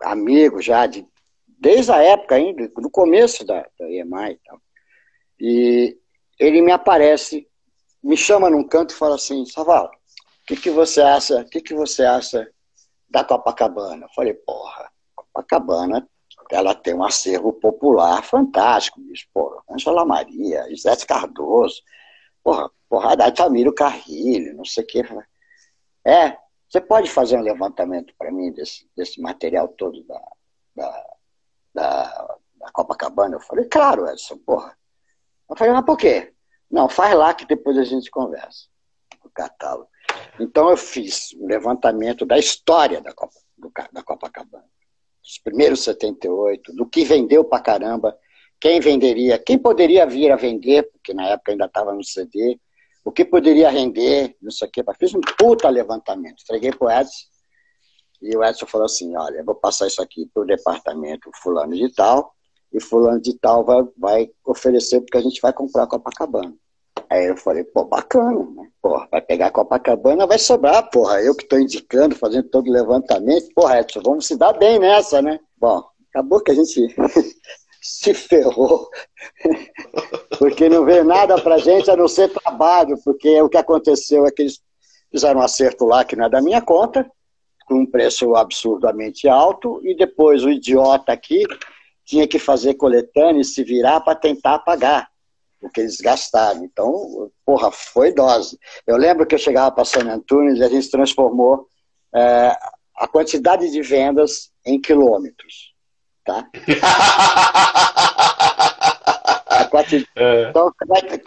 amigo já de, desde a época ainda, do começo da, da EMI e tal. E ele me aparece, me chama num canto e fala assim, Saval, o que, que você acha, o que, que você acha da Copacabana? Eu falei, porra, Copacabana ela tem um acervo popular fantástico, bicho. Porra, Angela Maria, José Cardoso, porra, porra, Tamiro Carrilho, não sei o que. É, você pode fazer um levantamento para mim desse, desse material todo da, da, da, da, Copacabana? Eu falei, claro, Edson, porra. Eu falei, mas por quê? Não, faz lá que depois a gente conversa. O catálogo. Então eu fiz um levantamento da história da, Copa, do, da Copacabana os primeiros 78, do que vendeu pra caramba, quem venderia, quem poderia vir a vender, porque na época ainda estava no CD, o que poderia render, não sei o que. Fiz um puta levantamento, entreguei pro Edson, e o Edson falou assim, olha, eu vou passar isso aqui pro departamento fulano de tal, e fulano de tal vai, vai oferecer porque a gente vai comprar Copacabana. Aí eu falei, pô, bacana, né? Porra, vai pegar Copacabana, vai sobrar, porra. Eu que estou indicando, fazendo todo o levantamento. Porra, Edson, vamos se dar bem nessa, né? Bom, acabou que a gente (laughs) se ferrou. (laughs) porque não veio nada pra gente a não ser trabalho, porque o que aconteceu é que eles fizeram um acerto lá que não é da minha conta, com um preço absurdamente alto, e depois o idiota aqui tinha que fazer coletânea e se virar para tentar pagar o que eles gastaram. Então, porra, foi dose. Eu lembro que eu chegava para São Antunes e a gente transformou é, a quantidade de vendas em quilômetros. Tá? (laughs) quantidade... é. Então,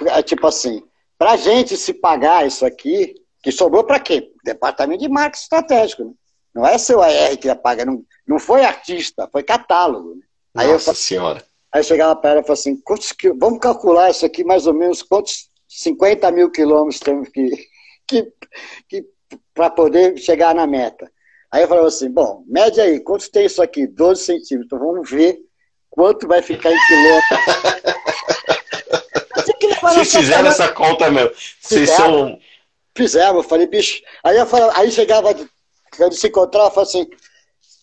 é tipo assim, para a gente se pagar isso aqui, que sobrou para quê? Departamento de marketing estratégico. Né? Não é seu AR que paga, não, não foi artista, foi catálogo. Né? Aí Nossa eu, Senhora. Aí chegava para ela e falava assim, vamos calcular isso aqui mais ou menos quantos 50 mil quilômetros temos que, (laughs) que, que para poder chegar na meta. Aí eu falava assim, bom, média aí, quanto tem isso aqui? 12 centímetros. Então vamos ver quanto vai ficar em quilômetros. Vocês fizeram essa conta mesmo. Vocês são. Fizemos, eu falei, bicho. Aí, eu falava, aí chegava, quando se encontrava, eu falava assim,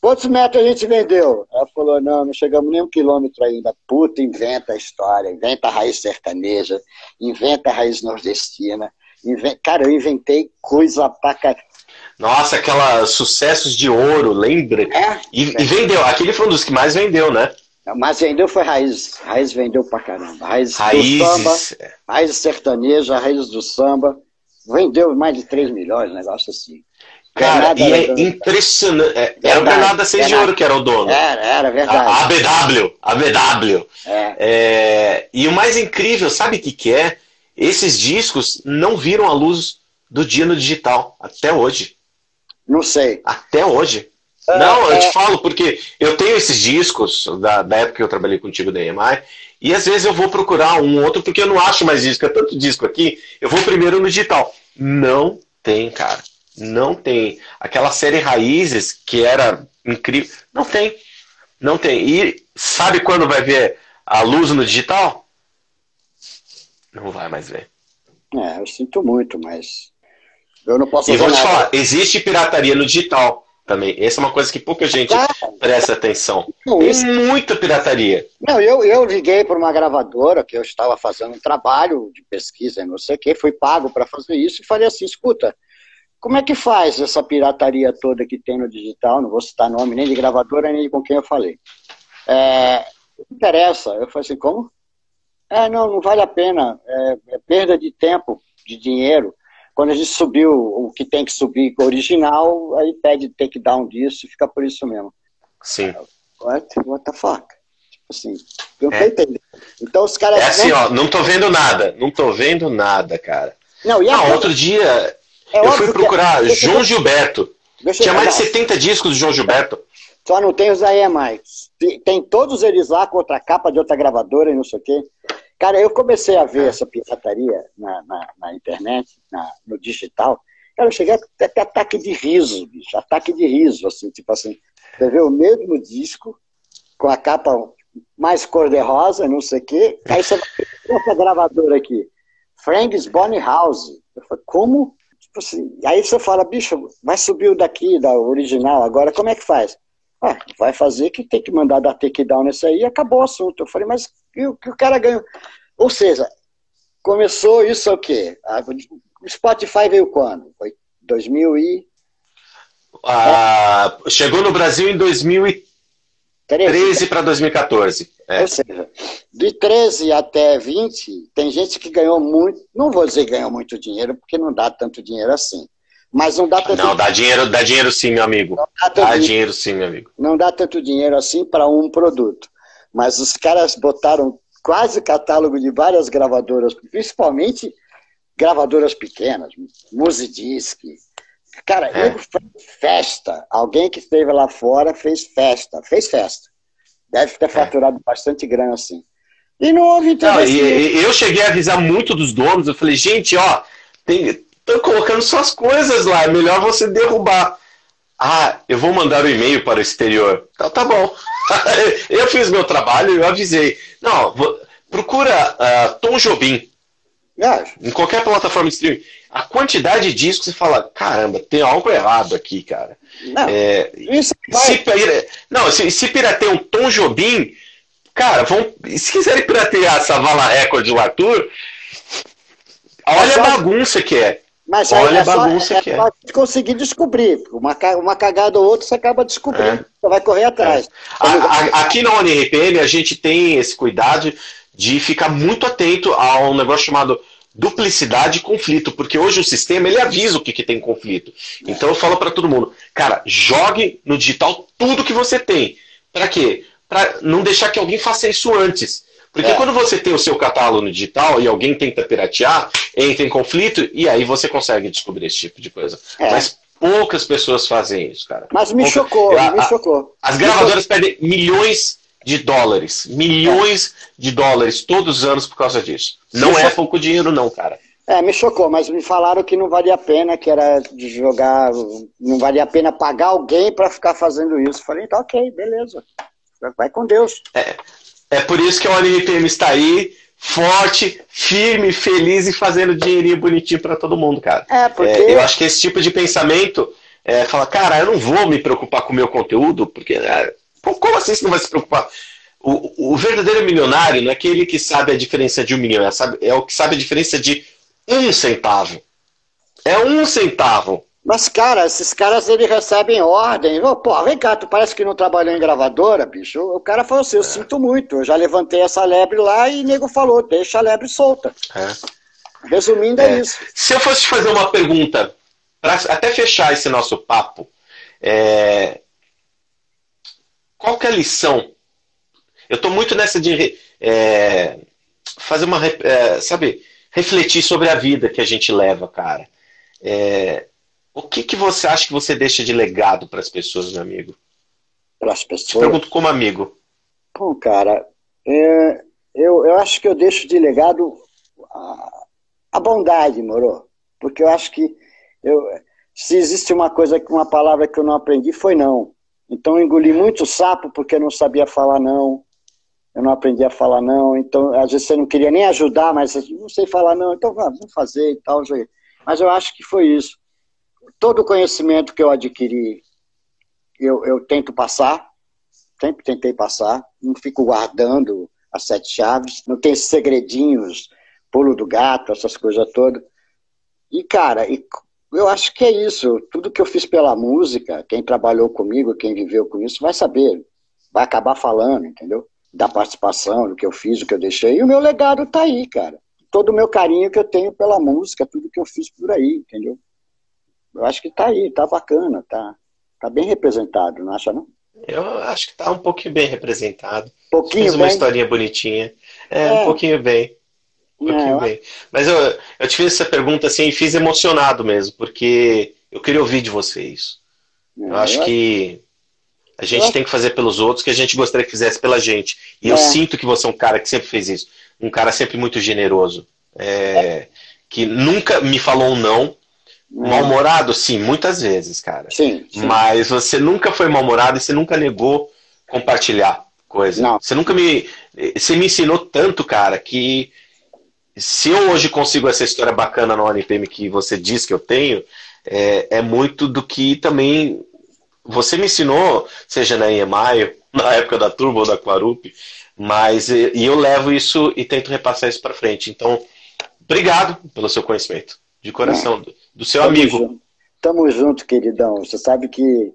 Quantos metros a gente vendeu? Ela falou, não, não chegamos nem um quilômetro ainda. Puta, inventa a história, inventa a raiz sertaneja, inventa a raiz nordestina. Inventa... Cara, eu inventei coisa pra caralho. Nossa, aquela sucessos de ouro, lembra? É, e, é. e, vendeu, aquele foi um dos que mais vendeu, né? Mas vendeu foi raiz. Raiz vendeu pra caramba. Raiz Raízes. do samba, raiz sertaneja, raiz do samba. Vendeu mais de 3 milhões, um negócio assim. Cara, e é impressionante. É, era o Bernardo 6 de Ouro que era o dono. Era, era verdade. A, BW, a BW. É. É, e o mais incrível, sabe o que, que é? Esses discos não viram a luz do dia no digital, até hoje. Não sei. Até hoje. É, não, eu te é. falo, porque eu tenho esses discos da, da época que eu trabalhei contigo da EMI, e às vezes eu vou procurar um outro, porque eu não acho mais disco, é tanto disco aqui, eu vou primeiro no digital. Não tem, cara. Não tem. Aquela série Raízes, que era incrível, não tem. Não tem. E sabe quando vai ver a luz no digital? Não vai mais ver. É, eu sinto muito, mas eu não posso E vou te nada. falar, existe pirataria no digital também. Essa é uma coisa que pouca gente ah, presta atenção. Não, Tem isso... muita pirataria. Não, eu, eu liguei para uma gravadora que eu estava fazendo um trabalho de pesquisa, não sei o quê, fui pago para fazer isso e falei assim, escuta, como é que faz essa pirataria toda que tem no digital? Não vou citar nome nem de gravadora, nem com quem eu falei. É, não interessa. Eu falei assim, como? É, não, não vale a pena. É, é perda de tempo, de dinheiro. Quando a gente subiu o que tem que subir original, aí pede takedown disso e fica por isso mesmo. Sim. What, what the fuck? Tipo assim, eu não é. entendendo. Então os caras. É assim, ó, não tô vendo nada. Não tô vendo nada, cara. Não, e não, outro dia é eu fui procurar que... João Gilberto. Tinha mais de 70 discos do João Gilberto. Só não tem os aí mais. Tem todos eles lá com outra capa de outra gravadora e não sei o quê. Cara, eu comecei a ver essa pirataria na, na, na internet, na, no digital. Cara, eu cheguei até, até ataque de riso, bicho. Ataque de riso, assim, tipo assim. Você vê o mesmo disco, com a capa mais cor-de-rosa, não sei o quê. Aí você vai ver outra gravadora aqui. Frank's Bonnie House. Eu falei, como assim, aí você fala, bicho, vai subir o daqui, da original, agora como é que faz? Ah, vai fazer que tem que mandar dar takedown nesse aí e acabou o assunto. Eu falei, mas o que o cara ganhou? Ou seja, começou isso o quê? O Spotify veio quando? Foi 2000 e... Ah, é. Chegou no Brasil em 2013. 13 para 2014. É. Ou seja, de 13 até 20, tem gente que ganhou muito, não vou dizer ganhou muito dinheiro, porque não dá tanto dinheiro assim. Mas não dá tanto Não, dá dinheiro, dá dinheiro sim, meu amigo. Dá, dá dinheiro sim, meu amigo. Não dá tanto dinheiro assim para um produto. Mas os caras botaram quase catálogo de várias gravadoras, principalmente gravadoras pequenas, Musidisc, Cara, é. fez festa. Alguém que esteve lá fora fez festa. Fez festa. Deve ter é. faturado é. bastante grana assim. E não houve interesse. Não, e, eu cheguei a avisar muito dos donos. Eu falei, gente, ó, estão colocando suas coisas lá. É melhor você derrubar. Ah, eu vou mandar o um e-mail para o exterior. Então tá bom. (laughs) eu fiz meu trabalho, eu avisei. Não, vou, procura uh, Tom Jobim. É. Em qualquer plataforma de streaming. A quantidade de discos, você fala, caramba, tem algo errado aqui, cara. Não, é, isso se, não, se, se pirateia um Tom Jobim, cara, vão, se quiserem piratear essa Vala Record do Arthur, olha a bagunça que é. Mas olha é a bagunça só, é, que é. Só conseguir descobrir. Uma, uma cagada ou outra você acaba descobrindo. É. Você vai correr atrás. É. A, a, aqui na ONRPM a gente tem esse cuidado de ficar muito atento a um negócio chamado duplicidade e conflito, porque hoje o sistema ele avisa o que, que tem conflito. Então eu falo para todo mundo, cara, jogue no digital tudo que você tem. Para quê? Para não deixar que alguém faça isso antes. Porque é. quando você tem o seu catálogo no digital e alguém tenta piratear, entra em conflito e aí você consegue descobrir esse tipo de coisa. É. Mas poucas pessoas fazem isso, cara. Mas me Pouca... chocou, a, me chocou. As gravadoras perdem milhões de dólares. Milhões é. de dólares todos os anos por causa disso. Não é pouco dinheiro, não, cara. É, me chocou, mas me falaram que não valia a pena, que era de jogar, não valia a pena pagar alguém para ficar fazendo isso. Falei, então ok, beleza. Vai com Deus. É, é por isso que o ONRPM está aí, forte, firme, feliz e fazendo dinheirinho bonitinho para todo mundo, cara. É, porque... É, eu acho que esse tipo de pensamento é, fala, cara, eu não vou me preocupar com o meu conteúdo, porque é, como assim você não vai se preocupar? O, o, verdadeiro milionário não é aquele que sabe a diferença de um milhão, é, sabe, é o que sabe a diferença de um centavo. É um centavo. Mas, cara, esses caras eles recebem ordem. Oh, pô, vem cá, tu parece que não trabalhou em gravadora, bicho. O cara falou assim: eu é. sinto muito, eu já levantei essa lebre lá e o nego falou: deixa a lebre solta. É. Resumindo, é. é. isso. Se eu fosse te fazer uma pergunta, para até fechar esse nosso papo, é, qual que é a lição? Eu estou muito nessa de é, fazer uma. É, sabe, refletir sobre a vida que a gente leva, cara. É, o que, que você acha que você deixa de legado para as pessoas, meu amigo? Para as pessoas? Te pergunto como amigo. Bom, cara, é, eu, eu acho que eu deixo de legado a, a bondade, moro? Porque eu acho que eu, se existe uma coisa, uma palavra que eu não aprendi, foi não. Então eu engoli muito sapo porque eu não sabia falar não. Eu não aprendi a falar não. Então, às vezes você não queria nem ajudar, mas não sei falar não, então vamos fazer e tal. Mas eu acho que foi isso. Todo o conhecimento que eu adquiri, eu, eu tento passar, sempre tentei passar, não fico guardando as sete chaves, não tem segredinhos, pulo do gato, essas coisas todas. E, cara, e eu acho que é isso. Tudo que eu fiz pela música, quem trabalhou comigo, quem viveu com isso, vai saber. Vai acabar falando, entendeu? Da participação, do que eu fiz, do que eu deixei. E o meu legado tá aí, cara. Todo o meu carinho que eu tenho pela música, tudo que eu fiz por aí, entendeu? Eu acho que tá aí, tá bacana, tá, tá bem representado, não acha não? Eu acho que tá um pouquinho bem representado. Pouquinho Fiz uma bem? historinha bonitinha. É, é, um pouquinho bem. Pouquinho bem. Mas eu, eu te fiz essa pergunta assim e fiz emocionado mesmo, porque eu queria ouvir de vocês. Eu acho que a gente tem que fazer pelos outros que a gente gostaria que fizesse pela gente. E eu é. sinto que você é um cara que sempre fez isso. Um cara sempre muito generoso. É, que nunca me falou um não. Mal-humorado, sim, muitas vezes, cara. Sim, sim. Mas você nunca foi mal-humorado e você nunca negou compartilhar coisa. Não. Você nunca me. Você me ensinou tanto, cara, que se eu hoje consigo essa história bacana no ONPM que você diz que eu tenho, é, é muito do que também você me ensinou, seja na EMI, (laughs) na época da Turbo ou da Quarup, mas e eu levo isso e tento repassar isso para frente. Então, obrigado pelo seu conhecimento, de coração, do, do seu Tamo amigo. Junto. Tamo junto, queridão. Você sabe que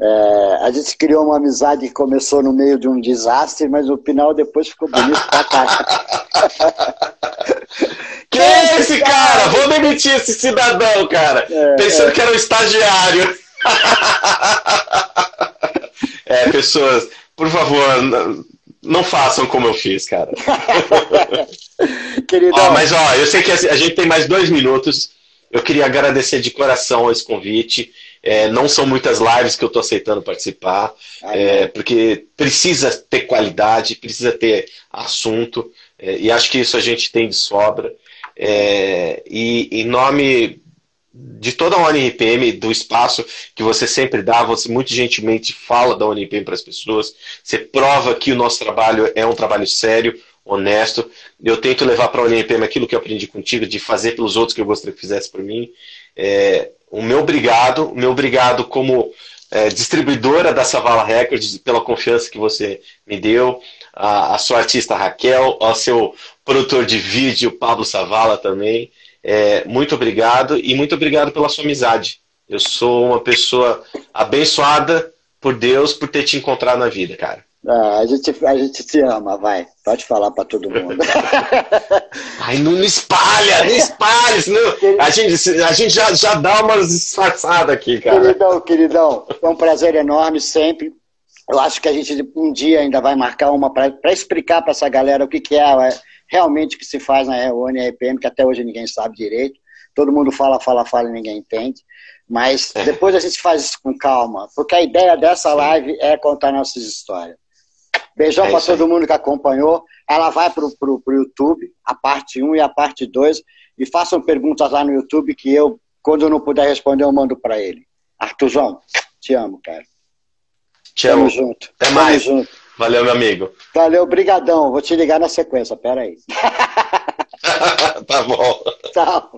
é, a gente criou uma amizade que começou no meio de um desastre, mas no final depois ficou bonito pra cá. (laughs) Quem é esse cara? Vou demitir esse cidadão, cara. É, Pensando é. que era um estagiário. (laughs) é, pessoas, por favor, não façam como eu fiz, cara. (laughs) Queridão. Ó, mas ó, eu sei que a gente tem mais dois minutos. Eu queria agradecer de coração esse convite. É, não são muitas lives que eu estou aceitando participar, é, porque precisa ter qualidade, precisa ter assunto, é, e acho que isso a gente tem de sobra. É, e em nome de toda a ONRPM, do espaço que você sempre dá, você muito gentilmente fala da ONRPM para as pessoas, você prova que o nosso trabalho é um trabalho sério, honesto. Eu tento levar para a ONRPM aquilo que eu aprendi contigo, de fazer pelos outros que eu gostaria que fizesse por mim. É, o meu obrigado, o meu obrigado como é, distribuidora da Savala Records pela confiança que você me deu, a, a sua artista Raquel, ao seu produtor de vídeo Pablo Savala também. É, muito obrigado e muito obrigado pela sua amizade. Eu sou uma pessoa abençoada por Deus por ter te encontrado na vida, cara. Ah, a, gente, a gente te ama, vai. Pode falar para todo mundo. (laughs) Ai, não espalha, não espalha, senão a gente, a gente já, já dá uma disfarçada aqui, cara. Queridão, queridão, é um prazer enorme sempre. Eu acho que a gente um dia ainda vai marcar uma para explicar para essa galera o que, que é, é realmente que se faz na ONRPM, que até hoje ninguém sabe direito. Todo mundo fala, fala, fala e ninguém entende. Mas é. depois a gente faz isso com calma, porque a ideia dessa live é contar nossas histórias. Beijão é para todo mundo que acompanhou. Ela vai para o YouTube, a parte 1 e a parte 2, e façam perguntas lá no YouTube que eu, quando eu não puder responder, eu mando para ele. Artuzão, te amo, cara. Te Tamo amo. junto. Até Tamo mais. Junto. Valeu, meu amigo. Valeu, brigadão. Vou te ligar na sequência, pera aí. (laughs) tá bom. (laughs) Tchau.